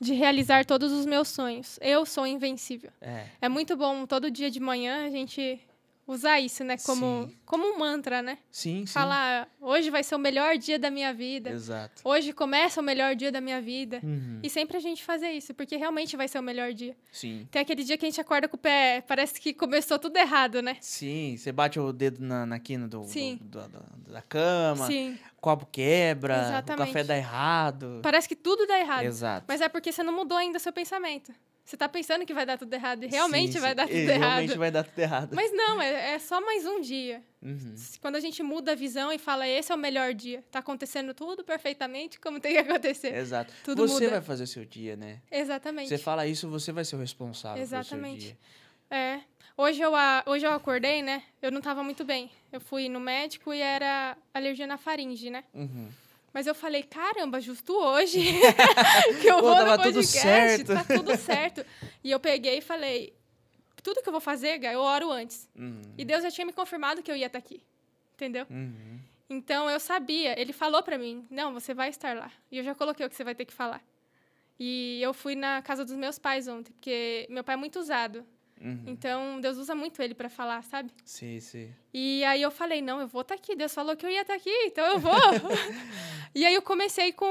de realizar todos os meus sonhos. Eu sou invencível. É. É muito bom todo dia de manhã a gente usar isso, né? Como, Sim. como um mantra, né? Sim, sim. Falar: Hoje vai ser o melhor dia da minha vida. Exato. Hoje começa o melhor dia da minha vida. Uhum. E sempre a gente fazer isso, porque realmente vai ser o melhor dia. Sim. Tem aquele dia que a gente acorda com o pé, parece que começou tudo errado, né? Sim, você bate o dedo na, na quina do, do- Sim. do- da- cama, Sim. o copo quebra, o Exatamente. café dá errado. Parece que tudo dá errado. Exato. Mas é porque você não mudou ainda o seu pensamento. Você tá pensando que vai dar tudo errado e realmente Sim, vai sim. dar tudo E errado. Realmente vai dar tudo errado. Mas não, é, é só mais um dia. Uhum. Quando a gente muda a visão e fala, esse é o melhor dia, tá acontecendo tudo perfeitamente como tem que acontecer. Exato. Tudo você muda. vai fazer o seu dia, né? Exatamente. Você fala isso, você vai ser o responsável pelo Exatamente. seu dia. É. Hoje eu, hoje eu acordei, né? Eu não tava muito bem. Eu fui no médico e era alergia na faringe, né? Uhum. Mas eu falei, caramba, justo hoje [laughs] [laughs] que eu Pô, vou no tudo podcast, certo. tá tudo [laughs] certo. E eu peguei e falei, tudo que eu vou fazer, eu oro antes. Uhum. E Deus já tinha me confirmado que eu ia estar aqui, entendeu? Uhum. Então eu sabia, ele falou pra mim, não, você vai estar lá. E eu já coloquei o que você vai ter que falar. E eu fui na casa dos meus pais ontem, porque meu pai é muito usado. Uhum. Então Deus usa muito ele pra falar, sabe? Sim, sim. E aí eu falei, não, eu vou estar aqui. Deus falou que eu ia estar aqui, então eu vou. [laughs] e aí eu comecei com.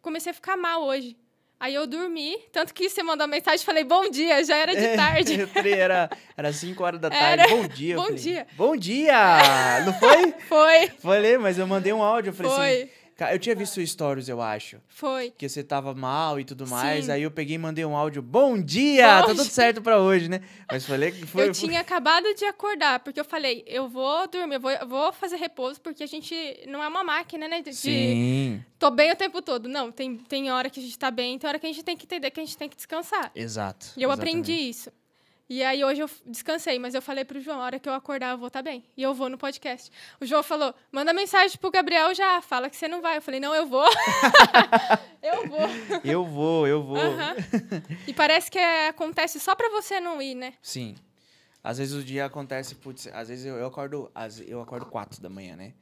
Comecei a ficar mal hoje. Aí eu dormi, tanto que você mandou mensagem e falei, bom dia, já era de tarde. [laughs] Eu falei, era, era 5 horas da tarde. Era. Bom dia. Bom falei, dia. Bom dia! Não foi? [laughs] Foi, Falei, mas eu mandei um áudio. Eu falei assim. foi, "Ca- Eu tinha visto stories, eu acho. foi. Que você tava mal e tudo mais. Sim. Aí eu peguei e mandei um áudio. Bom dia! Tá tudo dia." certo pra hoje, né? Mas falei que foi. eu tinha acabado de acordar, porque eu falei, eu vou dormir, eu vou, eu vou fazer repouso, porque a gente não é uma máquina, né? De- Sim. tô bem o tempo todo. Não, tem, tem hora que a gente tá bem, tem hora que a gente tem que entender que a gente tem que descansar. Exato. E eu exatamente. aprendi isso. E aí hoje eu descansei, mas eu falei pro João, a hora que eu acordar eu vou estar bem. E eu vou no podcast. O João falou, manda mensagem pro Gabriel já, fala que você não vai. Eu falei, não, eu vou. [laughs] eu vou. Eu vou, eu vou. E parece que é- acontece só pra você não ir, né? Sim. Às vezes o dia acontece, putz, às vezes eu, eu acordo, às- eu acordo quatro da manhã, né?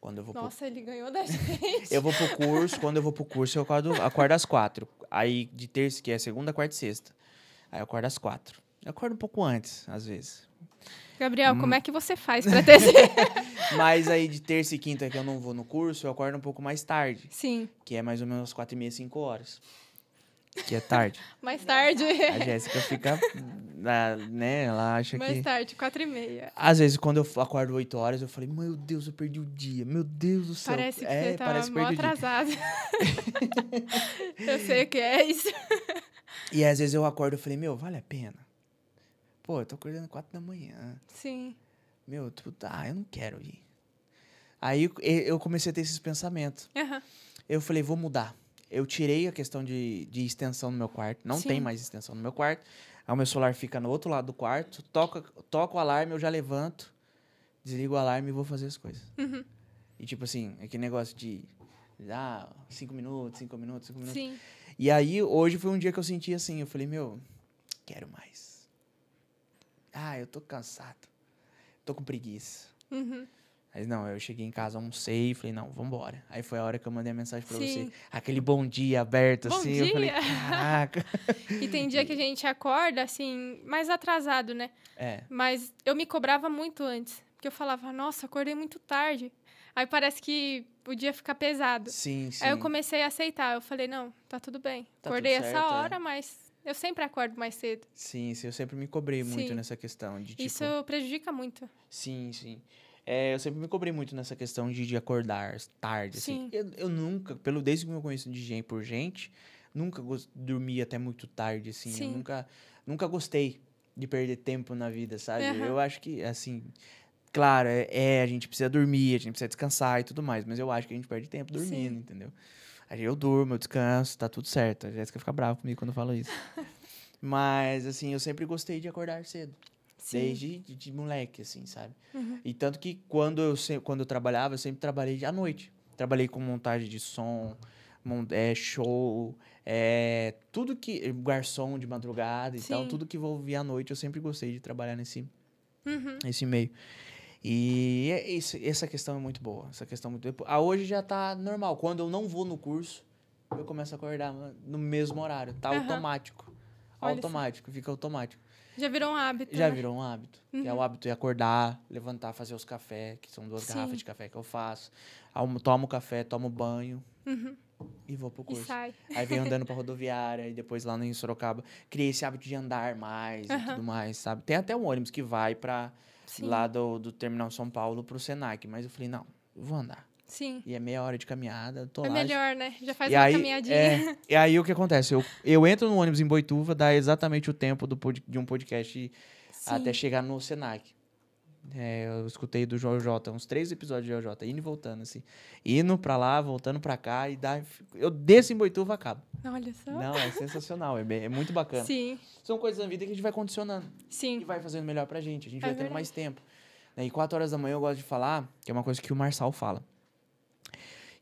Quando eu vou pro, Nossa, ele ganhou da gente. eu vou pro curso, quando eu vou pro curso eu acordo, acordo às quatro. Aí de terça, que é segunda, quarta e sexta. Aí eu acordo às quatro. Eu acordo um pouco antes, às vezes. Gabriel, Hum. como é que você faz pra ter esse... [laughs] Mas aí de terça e quinta que eu não vou no curso, eu acordo um pouco mais tarde. Sim, Que é mais ou menos quatro e meia, cinco horas. Que é tarde. [laughs] mais tarde. A Jéssica fica, na- né, ela acha mais que... tarde, quatro e meia. Às vezes, quando eu acordo 8 horas, eu falei, meu Deus, eu perdi o dia. Meu Deus do céu. Parece que é, você tá parece mó atrasado. [laughs] eu sei o que é isso. E às vezes eu acordo e falei, meu, vale a pena. Pô, eu tô acordando quatro da manhã. Sim. Meu, tu, ah, eu não quero ir. Aí eu- comecei a ter esses pensamentos. Aham. Eu falei, vou mudar. Eu tirei a questão de, de extensão no meu quarto. Não Sim. tem mais extensão no meu quarto. Aí o meu celular fica no outro lado do quarto. Toca, toca o alarme, eu já levanto. Desligo o alarme e vou fazer as coisas. Uhum. E tipo assim, aquele negócio de... Ah, cinco minutos, cinco minutos, cinco minutos. Sim. E aí, hoje foi um dia que eu senti assim. Eu falei, meu, quero mais. Ah, eu tô cansado. Tô com preguiça. Uhum. Mas não, eu cheguei em casa, almocei e falei, não, vambora. Aí foi a hora que eu mandei a mensagem pra Sim. você. Aquele bom dia aberto, Bom assim. Eu falei, dia. caraca. [laughs] E tem dia que a gente acorda, assim, mais atrasado, né? É, Mas eu me cobrava muito antes. Porque eu falava, nossa, acordei muito tarde. Aí parece que o dia fica pesado. sim, sim. Aí eu comecei a aceitar. Eu falei, não, tá tudo bem. Tá Acordei tudo essa certo, é. hora, mas eu sempre acordo mais cedo. Sim, sim, eu sempre me cobrei muito Sim. nessa questão de, tipo... Isso prejudica muito. Sim, sim. É, eu sempre me cobrei muito nessa questão de, de acordar tarde, assim. Sim. Eu, eu nunca, pelo desde que eu conheço de gente por gente, nunca dormi até muito tarde, assim. Eu Sim. nunca, nunca gostei de perder tempo na vida, sabe? Aham. Eu acho que, assim, claro, é, é, a gente precisa dormir, a gente precisa descansar e tudo mais, mas eu acho que a gente perde tempo dormindo, entendeu? Aí eu durmo, eu descanso, tá tudo certo. A Jéssica fica brava comigo quando eu falo isso. [laughs] mas, assim, eu sempre gostei de acordar cedo. Sim. Desde de, de moleque, assim, sabe? Uhum. E tanto que quando eu, se- quando eu trabalhava, eu sempre trabalhei à noite. Trabalhei com montagem de som, é, show, é, tudo que. Garçom de madrugada e tal, Sim. tudo que envolvia à noite, eu sempre gostei de trabalhar nesse, Uhum. nesse meio. E é isso- essa questão é muito boa. Essa questão é muito boa. Ah, hoje já tá normal. Quando eu não vou no curso, eu começo a acordar no mesmo horário. Tá Aham. automático. Olha automático, fica automático. Já virou um hábito. Já né? virou um hábito. Que é Uhum. o hábito de acordar, levantar, fazer os cafés, que são duas Sim. garrafas de café que eu faço. Tomo café, tomo banho Uhum. e vou pro E curso. Aí venho andando pra [laughs] rodoviária e depois lá em Sorocaba. Criei esse hábito de andar mais e Aham. tudo mais, sabe? Tem até um ônibus que vai pra Sim. lá do, do Terminal São Paulo pro Senac. Mas eu falei, não, eu vou andar. Sim. E é meia hora de caminhada, tô É lá. melhor, né? Já faz e uma aí, caminhadinha. é, [laughs] e aí o que acontece? Eu, eu entro no ônibus em Boituva, dá exatamente o tempo do, de um podcast Sim. até chegar no Senac. É, eu escutei do JJ, uns três episódios de JJ, indo e voltando, assim. Indo pra lá, voltando pra cá, e dá, eu desço em Boituva, acabo. Olha só. Não, é sensacional, é, bem- é muito bacana. Sim, São coisas da vida que a gente vai condicionando e sim. vai fazendo melhor pra gente, a gente É vai tendo verdade. mais tempo. Né, E quatro horas da manhã eu gosto de falar, que é uma coisa que o Marçal fala,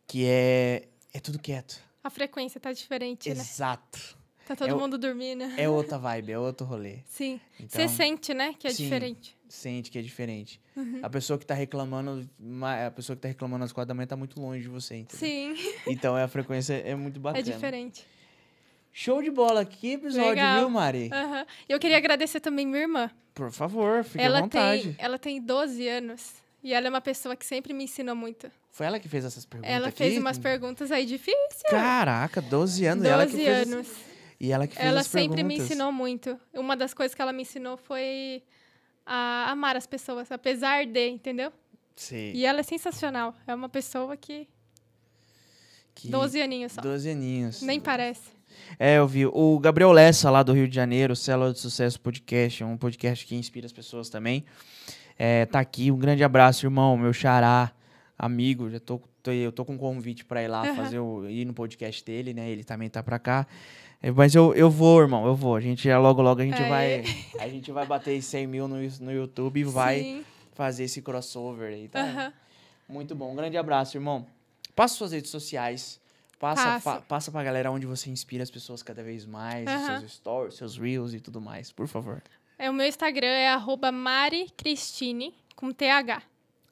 que é, é tudo quieto. A frequência tá diferente, né? Exato. Tá todo É o- mundo dormindo. É outra [laughs] vibe, é outro rolê. Sim. Então, Você sente, né, que é sim. diferente. Sente que é diferente. Uhum. A pessoa que tá reclamando, ma- a pessoa que tá reclamando às quatro da manhã tá muito longe de você, entendeu? Sim, Então a frequência é muito é bacana. diferente. Show de bola, que episódio, Legal. viu, Mari? Aham. Eu queria agradecer também minha irmã. Por favor, fique à ela, vontade. tem, ela tem 12 anos. E ela é uma pessoa que sempre me ensinou muito. Foi ela que fez essas perguntas ela aqui? fez umas perguntas aí difíceis. Caraca, 12 anos. e ela que 12 fez anos. E ela que fez Ela sempre me perguntas. ensinou muito. Uma das coisas que ela me ensinou foi a amar as pessoas, apesar de, entendeu? Sim. E ela é sensacional. É uma pessoa que. Que... 12 aninhos só. 12 aninhos. Nem parece. É, eu vi. O Gabriel Lessa, lá do Rio de Janeiro, Célula de Sucesso Podcast, é um podcast que inspira as pessoas também. É, tá aqui. Um grande abraço, irmão, meu xará, amigo. Já tô, tô- eu tô com um convite pra ir lá Aham. fazer o, ir no podcast dele, né? Ele também tá pra cá. É, mas eu, eu vou, irmão, eu vou. A gente já logo, logo a gente Aê. vai. [laughs] A gente vai bater 100 mil no, no YouTube e vai Sim. fazer esse crossover aí, tá? Aham. Muito bom. Um grande abraço, irmão. Passa suas redes sociais. Passa, Passo. fa- passa pra galera onde você inspira as pessoas cada vez mais, os Aham. seus stories, seus reels e tudo mais, por favor. É, o meu Instagram é arroba maricristine, com TH.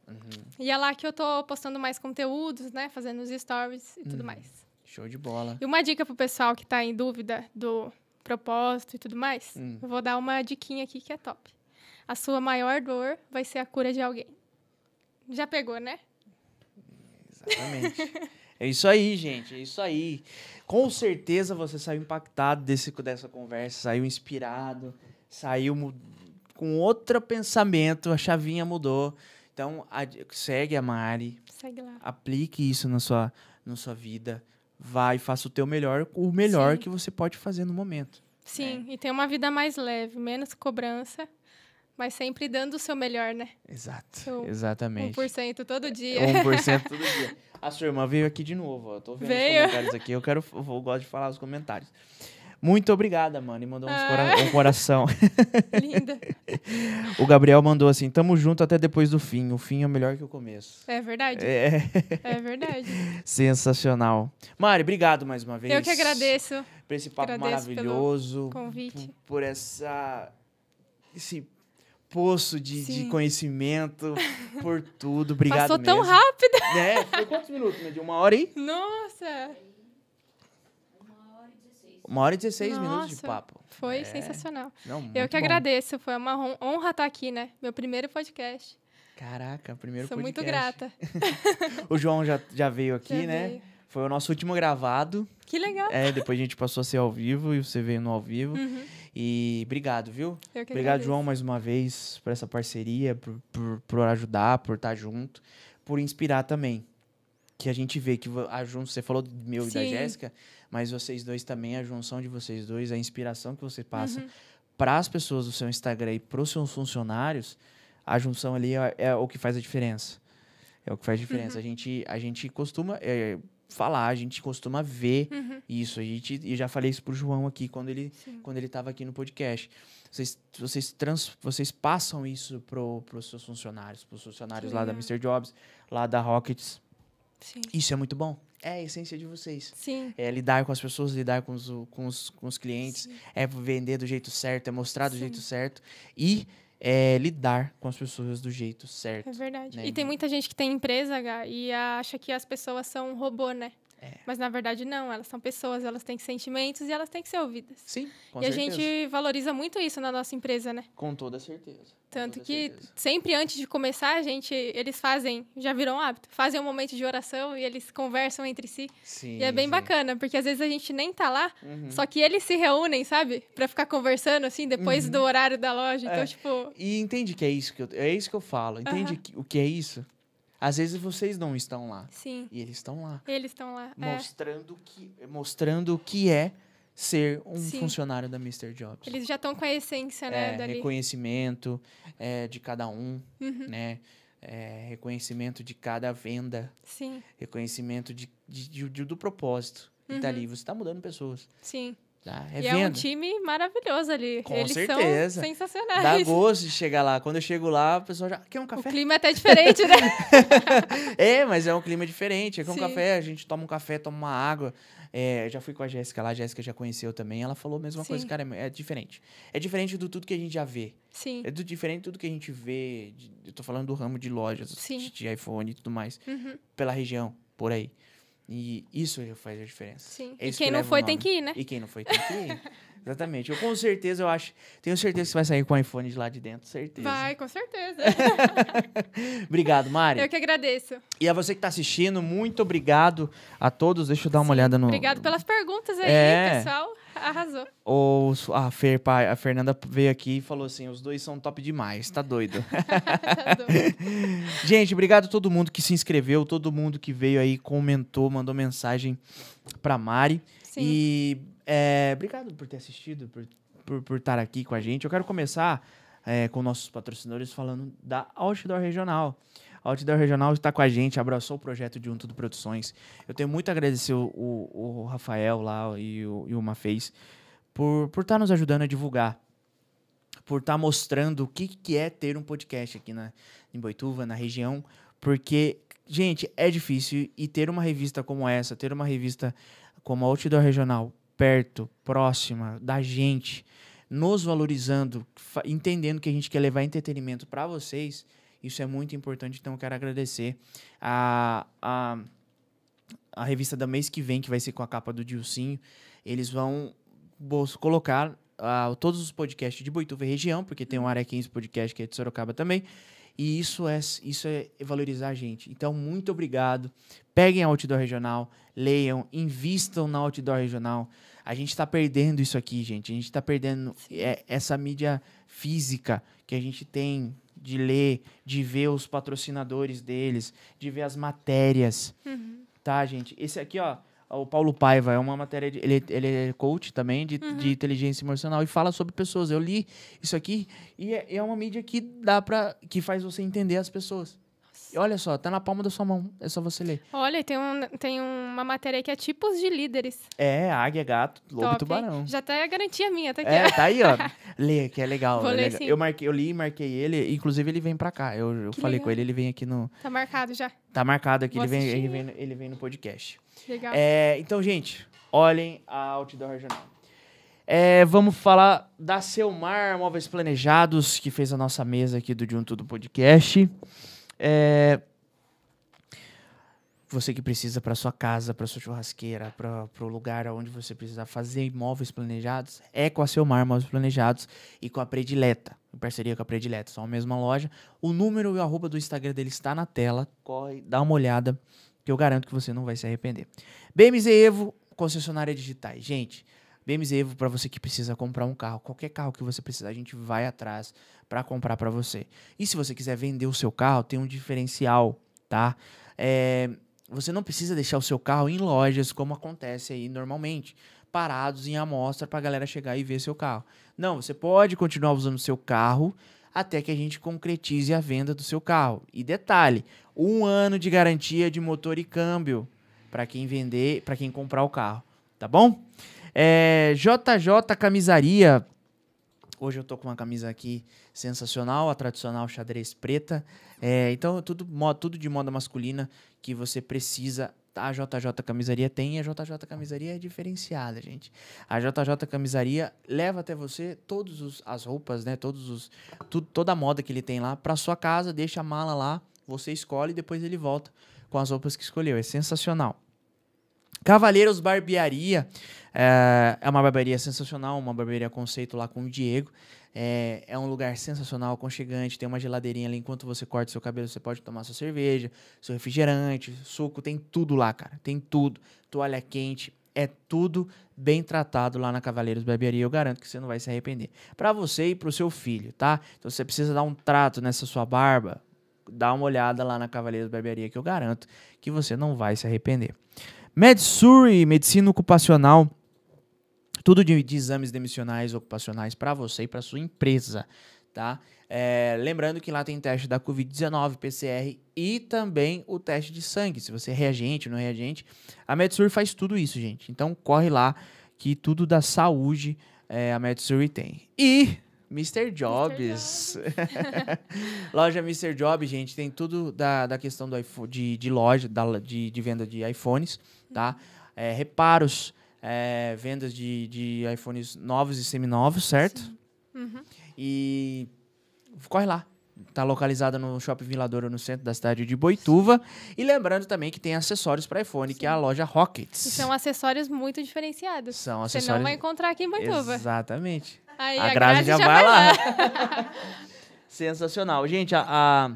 Uhum. E é lá que eu tô postando mais conteúdos, né? Fazendo os stories e tudo Uhum. mais. Show de bola. E uma dica pro pessoal que tá em dúvida do propósito e tudo mais, Hum. eu vou dar uma diquinha aqui que é top. A sua maior dor vai ser a cura de alguém. Já pegou, né? Exatamente. [laughs] é isso aí, gente. É isso aí. Com certeza você saiu impactado desse, dessa conversa, saiu inspirado, saiu com outro pensamento, a chavinha mudou. Então, ad- segue a Mari, Segue lá. aplique isso na sua, na sua vida. Vai, faça o teu melhor, o melhor Sim. que você pode fazer no momento. Sim, e tem uma vida mais leve, menos cobrança mas sempre dando o seu melhor, né? Exato. Seu Exatamente. 1% todo dia. 1% [laughs] todo dia. A sua irmã veio aqui de novo, ó. Tô vendo Veio. os comentários aqui. Eu quero, eu vou- gosto de falar os comentários. Muito obrigada, mano. E mandou Ah. cora- um coração. Linda. [laughs] [laughs] O Gabriel mandou assim: tamo junto até depois do fim. O fim é melhor que o começo. É verdade. É É verdade. [laughs] sensacional. Mari, obrigado mais uma vez. Eu que agradeço Por esse papo agradeço maravilhoso. convite. Por, essa. Esse poço de, de conhecimento. Por tudo. Obrigado Passou tão mesmo. rápido. É, foi quantos minutos? Né? De uma hora aí? Nossa. Uma hora e 16 minutos de Nossa. papo. Foi É. sensacional. Não, Eu muito que bom. agradeço. Foi uma hon- honra estar aqui, né? Meu primeiro podcast. Caraca, primeiro Sou muito podcast. grata. [laughs] O João já, já veio aqui, Já né? veio. Foi o nosso último gravado. Que legal. É, depois a gente passou a ser ao vivo e você veio no ao vivo. Uhum. E obrigado, viu? Eu que Obrigado, agradeço. João, mais uma vez, por essa parceria, por, por, por ajudar, por estar junto, por inspirar também. Que a gente vê que a junção, você falou do meu e da Sim. Jéssica, mas vocês dois também, a junção de vocês dois, a inspiração que você passa Uhum. para as pessoas do seu Instagram e para os seus funcionários, a junção ali é, é o que faz a diferença. É o que faz a Uhum. diferença. A, gente, a gente costuma é, falar, a gente costuma ver Uhum. isso. A gente, e já falei isso pro João aqui quando ele Sim. quando ele estava aqui no podcast. Vocês, vocês, trans, vocês passam isso pro, pros seus funcionários, pros funcionários Que lá da. Mr. Jobs, lá da Rockets. Sim. Isso é muito bom. É a essência de vocês. Sim. É lidar com as pessoas, lidar com os, com os, com os clientes, Sim. é vender do jeito certo, é mostrar do Sim. jeito certo e é lidar com as pessoas do jeito certo. É verdade. né? E tem muita gente que tem empresa, Gá, e acha que as pessoas são um robô, né? É. Mas na verdade não, elas são pessoas, elas têm sentimentos e elas têm que ser ouvidas. Sim, com e certeza. a gente valoriza muito isso na nossa empresa, né? Com toda certeza. Tanto toda que certeza. sempre antes de começar, a gente, eles fazem, já virou um hábito, fazem um momento de oração e eles conversam entre si. Sim, e é bem sim. bacana, porque às vezes a gente nem tá lá, Uhum. só que eles se reúnem, sabe? Pra ficar conversando, assim, depois Uhum. do horário da loja. Então, É. tipo, E entende que é isso que eu, é isso que eu falo. Entende que- o que é isso? Às vezes vocês não estão lá sim, e eles estão lá. eles estão lá. É. mostrando que mostrando o que é ser um Sim. funcionário da Mr. Jobs. Eles já estão com a essência, né, é, dali. reconhecimento é, de cada um, Uhum. né? É, reconhecimento de cada venda, Sim, reconhecimento de, de- de- do propósito. E tá Uhum. você tá mudando pessoas. sim. Tá? É e é um venda. time maravilhoso ali. Com Eles certeza. são Dá sensacionais. gosto de chegar lá. Quando eu chego lá, o pessoal já quer um O café. clima é até diferente, né? [laughs] É, mas é um clima diferente. É um café, a gente toma um café, toma uma água. É, já fui com a Jéssica lá, a Jéssica já conheceu também. Ela falou a mesma coisa, Sim. cara, é, é diferente. É diferente do tudo que a gente já vê. Sim. É do, diferente de tudo que a gente vê. de- eu tô falando do ramo de lojas, Sim. de, de iPhone e tudo mais, Uhum, pela região, por aí. E isso faz a diferença. sim. É E quem que não foi tem que ir, né? E quem não foi tem que ir. [laughs] Exatamente. Eu com certeza, eu acho. Tenho certeza que você vai sair com o iPhone de lá de dentro, certeza. Vai, com certeza. [laughs] Obrigado, Mari. Eu que agradeço. E a você que está assistindo, muito obrigado a todos. Deixa eu dar uma Sim, olhada no. Obrigado pelas perguntas aí, É. pessoal. Arrasou. O, a, Fer, a Fernanda veio aqui e falou assim: os dois são top demais, tá doido. [laughs] Tá doido. [laughs] Gente, obrigado a todo mundo que se inscreveu, todo mundo que veio aí, comentou, mandou mensagem pra Mari. Sim. E é, obrigado por ter assistido, por por, por estar aqui com a gente. Eu quero começar é, com nossos patrocinadores falando da Outdoor Regional. A Outdoor Regional está com a gente, abraçou o projeto de Um Tudo Produções. Eu tenho muito a agradecer o, o- o Rafael lá e o, e o Mafez por estar nos ajudando a divulgar, por estar mostrando o que, que é ter um podcast aqui na, em Boituva, na região, porque, gente, é difícil e ter uma revista como essa, ter uma revista como a Outdoor Regional perto, próxima da gente, nos valorizando, entendendo que a gente quer levar entretenimento para vocês, isso é muito importante, então eu quero agradecer a, a, a revista da mês que vem, que vai ser com a capa do Dilcinho, eles vão colocar ah, todos os podcasts de Boituva e região, porque tem um Área 15 podcast que é de Sorocaba também, e isso é, isso é valorizar a gente. Então, muito obrigado. Peguem a Outdoor Regional, leiam, invistam na Outdoor Regional. A gente está perdendo isso aqui, gente. A gente está perdendo é, essa mídia física que a gente tem de ler, de ver os patrocinadores deles, de ver as matérias Uhum. tá, gente? Esse aqui, ó, o Paulo Paiva, é uma matéria, de, ele, ele é coach também de, Uhum. de inteligência emocional e fala sobre pessoas. Eu li isso aqui e é, é uma mídia que dá para que faz você entender as pessoas. Olha só, tá na palma da sua mão, é só você ler. Olha, tem, um, tem uma matéria aí que é tipos de líderes. É, águia, gato, lobo Top, e tubarão. hein? Já tá a garantia minha, tá aqui. É, tá aí, ó. [laughs] Lê, que é legal. Vou é ler legal. sim. Eu, marquei, eu li e marquei ele. Inclusive, ele vem pra cá. Eu, eu falei legal. com ele, ele vem aqui no. Tá marcado já. Tá marcado aqui, Vou ele vem, ele, vem, ele vem no podcast. Legal. É, então, gente, olhem a Outdoor Regional. É, vamos falar da Selmar Móveis Planejados, que fez a nossa mesa aqui do De Um Tudo Podcast. É, você que precisa para sua casa, para sua churrasqueira, para o lugar onde você precisa fazer móveis planejados, é com a Selmar Móveis Planejados e com a Predileta, em parceria com a Predileta, são a mesma loja. O número e o arroba do Instagram dele está na tela, corre, dá uma olhada, que eu garanto que você não vai se arrepender. BMZ Evo, concessionária digitais. Gente, BMZ Evo para você que precisa comprar um carro, qualquer carro que você precisar, a gente vai atrás para comprar para você. E se você quiser vender o seu carro, tem um diferencial, tá? É, você não precisa deixar o seu carro em lojas como acontece aí normalmente, parados em amostra para a galera chegar e ver seu carro. Não, você pode continuar usando o seu carro até que a gente concretize a venda do seu carro. E detalhe, um ano de garantia de motor e câmbio para quem vender, para quem comprar o carro, tá bom? É, JJ Camisaria. Hoje eu tô com uma camisa aqui sensacional, a tradicional xadrez preta. É, então, tudo, tudo de moda masculina que você precisa. A JJ Camisaria tem e a JJ Camisaria é diferenciada, gente. A JJ Camisaria leva até você todas as roupas, né? Todos os, toda a moda que ele tem lá para sua casa, deixa a mala lá, você escolhe e depois ele volta com as roupas que escolheu. É sensacional. Cavaleiros Barbearia é, é uma barbearia sensacional, uma barbearia conceito lá com o Diego. É, é um lugar sensacional, aconchegante, tem uma geladeirinha ali. Enquanto você corta seu cabelo, você pode tomar sua cerveja, seu refrigerante, suco, tem tudo lá, cara. Tem tudo. Toalha quente, é tudo bem tratado lá na Cavaleiros Barbearia. Eu garanto que você não vai se arrepender. Para você e para o seu filho, tá? Então, você precisa dar um trato nessa sua barba, dá uma olhada lá na Cavaleiros Barbearia, que eu garanto que você não vai se arrepender. MedSuri, medicina ocupacional, tudo de, de exames demissionais ocupacionais para você e para sua empresa, tá? É, lembrando que lá tem teste da Covid-19, PCR e também o teste de sangue, se você é reagente ou não é reagente. A MedSuri faz tudo isso, gente. Então corre lá que tudo da saúde é, a MedSuri tem. E Mr. Jobs. [laughs] loja Mr. Jobs, gente, tem tudo da, da questão do iPhone, de, de loja, da, de, de venda de iPhones, tá? É, reparos, é, vendas de, de iPhones novos e seminovos, certo? Uhum. E corre lá. Tá localizada no Shopping Viladouro, no centro da cidade de Boituva. E lembrando também que tem acessórios para iPhone, que é a loja Rockets. E são acessórios muito diferenciados. São Você acessórios. não vai encontrar aqui em Boituva. Exatamente. Aí a, Grazi já, vai lá. [laughs] [laughs] Sensacional. Gente, a, a-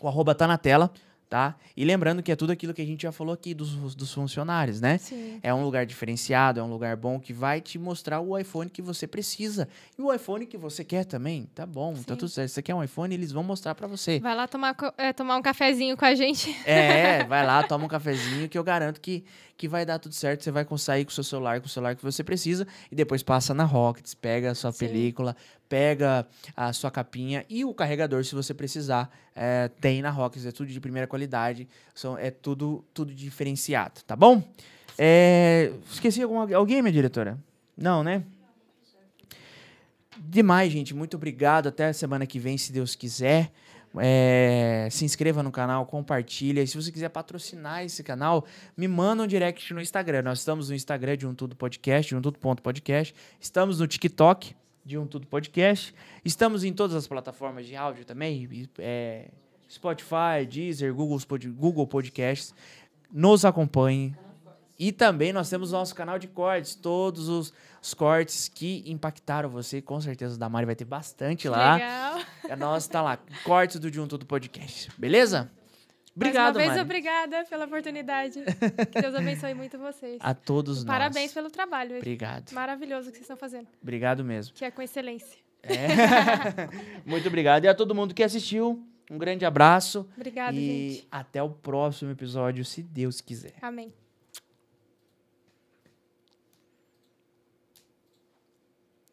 o arroba tá na tela, tá? E lembrando que é tudo aquilo que a gente já falou aqui dos, dos funcionários, né? Sim. É um lugar diferenciado, é um lugar bom que vai te mostrar o iPhone que você precisa. E o iPhone que você quer também, tá bom, tá Sim. tudo certo. Você quer um iPhone, eles vão mostrar pra você. Vai lá tomar, é, tomar um cafezinho com a gente. É, [laughs] vai lá, toma um cafezinho que eu garanto que, que vai dar tudo certo. Você vai sair com o seu celular, com o celular que você precisa e depois passa na Rockets, pega a sua Sim. película, pega a sua capinha e o carregador, se você precisar, é, tem na Rockets. É tudo de primeira qualidade, são, é tudo, tudo diferenciado, tá bom? É, esqueci alguém, minha diretora? Não, né? Demais, gente. Muito obrigado. Até semana que vem, se Deus quiser. É, se inscreva no canal, compartilha. E se você quiser patrocinar esse canal, me manda um direct no Instagram. Nós estamos no Instagram de um tudo podcast, de um tudo ponto podcast. Estamos no TikTok de um tudo podcast. Estamos em todas as plataformas de áudio também, é, Spotify, Deezer, Google, Google Podcasts. Nos acompanhe. E também nós temos o nosso canal de cortes, todos os, os cortes que impactaram você, com certeza o da Mari vai ter bastante lá. Legal. A nossa tá lá, cortes do De Um Tudo Podcast. Beleza? Obrigado, Mais uma vez, Mari. obrigada pela oportunidade. [laughs] Que Deus abençoe muito vocês. A todos nós. Parabéns pelo trabalho. Obrigado. Maravilhoso que vocês estão fazendo. Obrigado mesmo. Que é com excelência. É. [laughs] Muito obrigado. E a todo mundo que assistiu, um grande abraço. Obrigada, e gente. até o próximo episódio, se Deus quiser. Amém.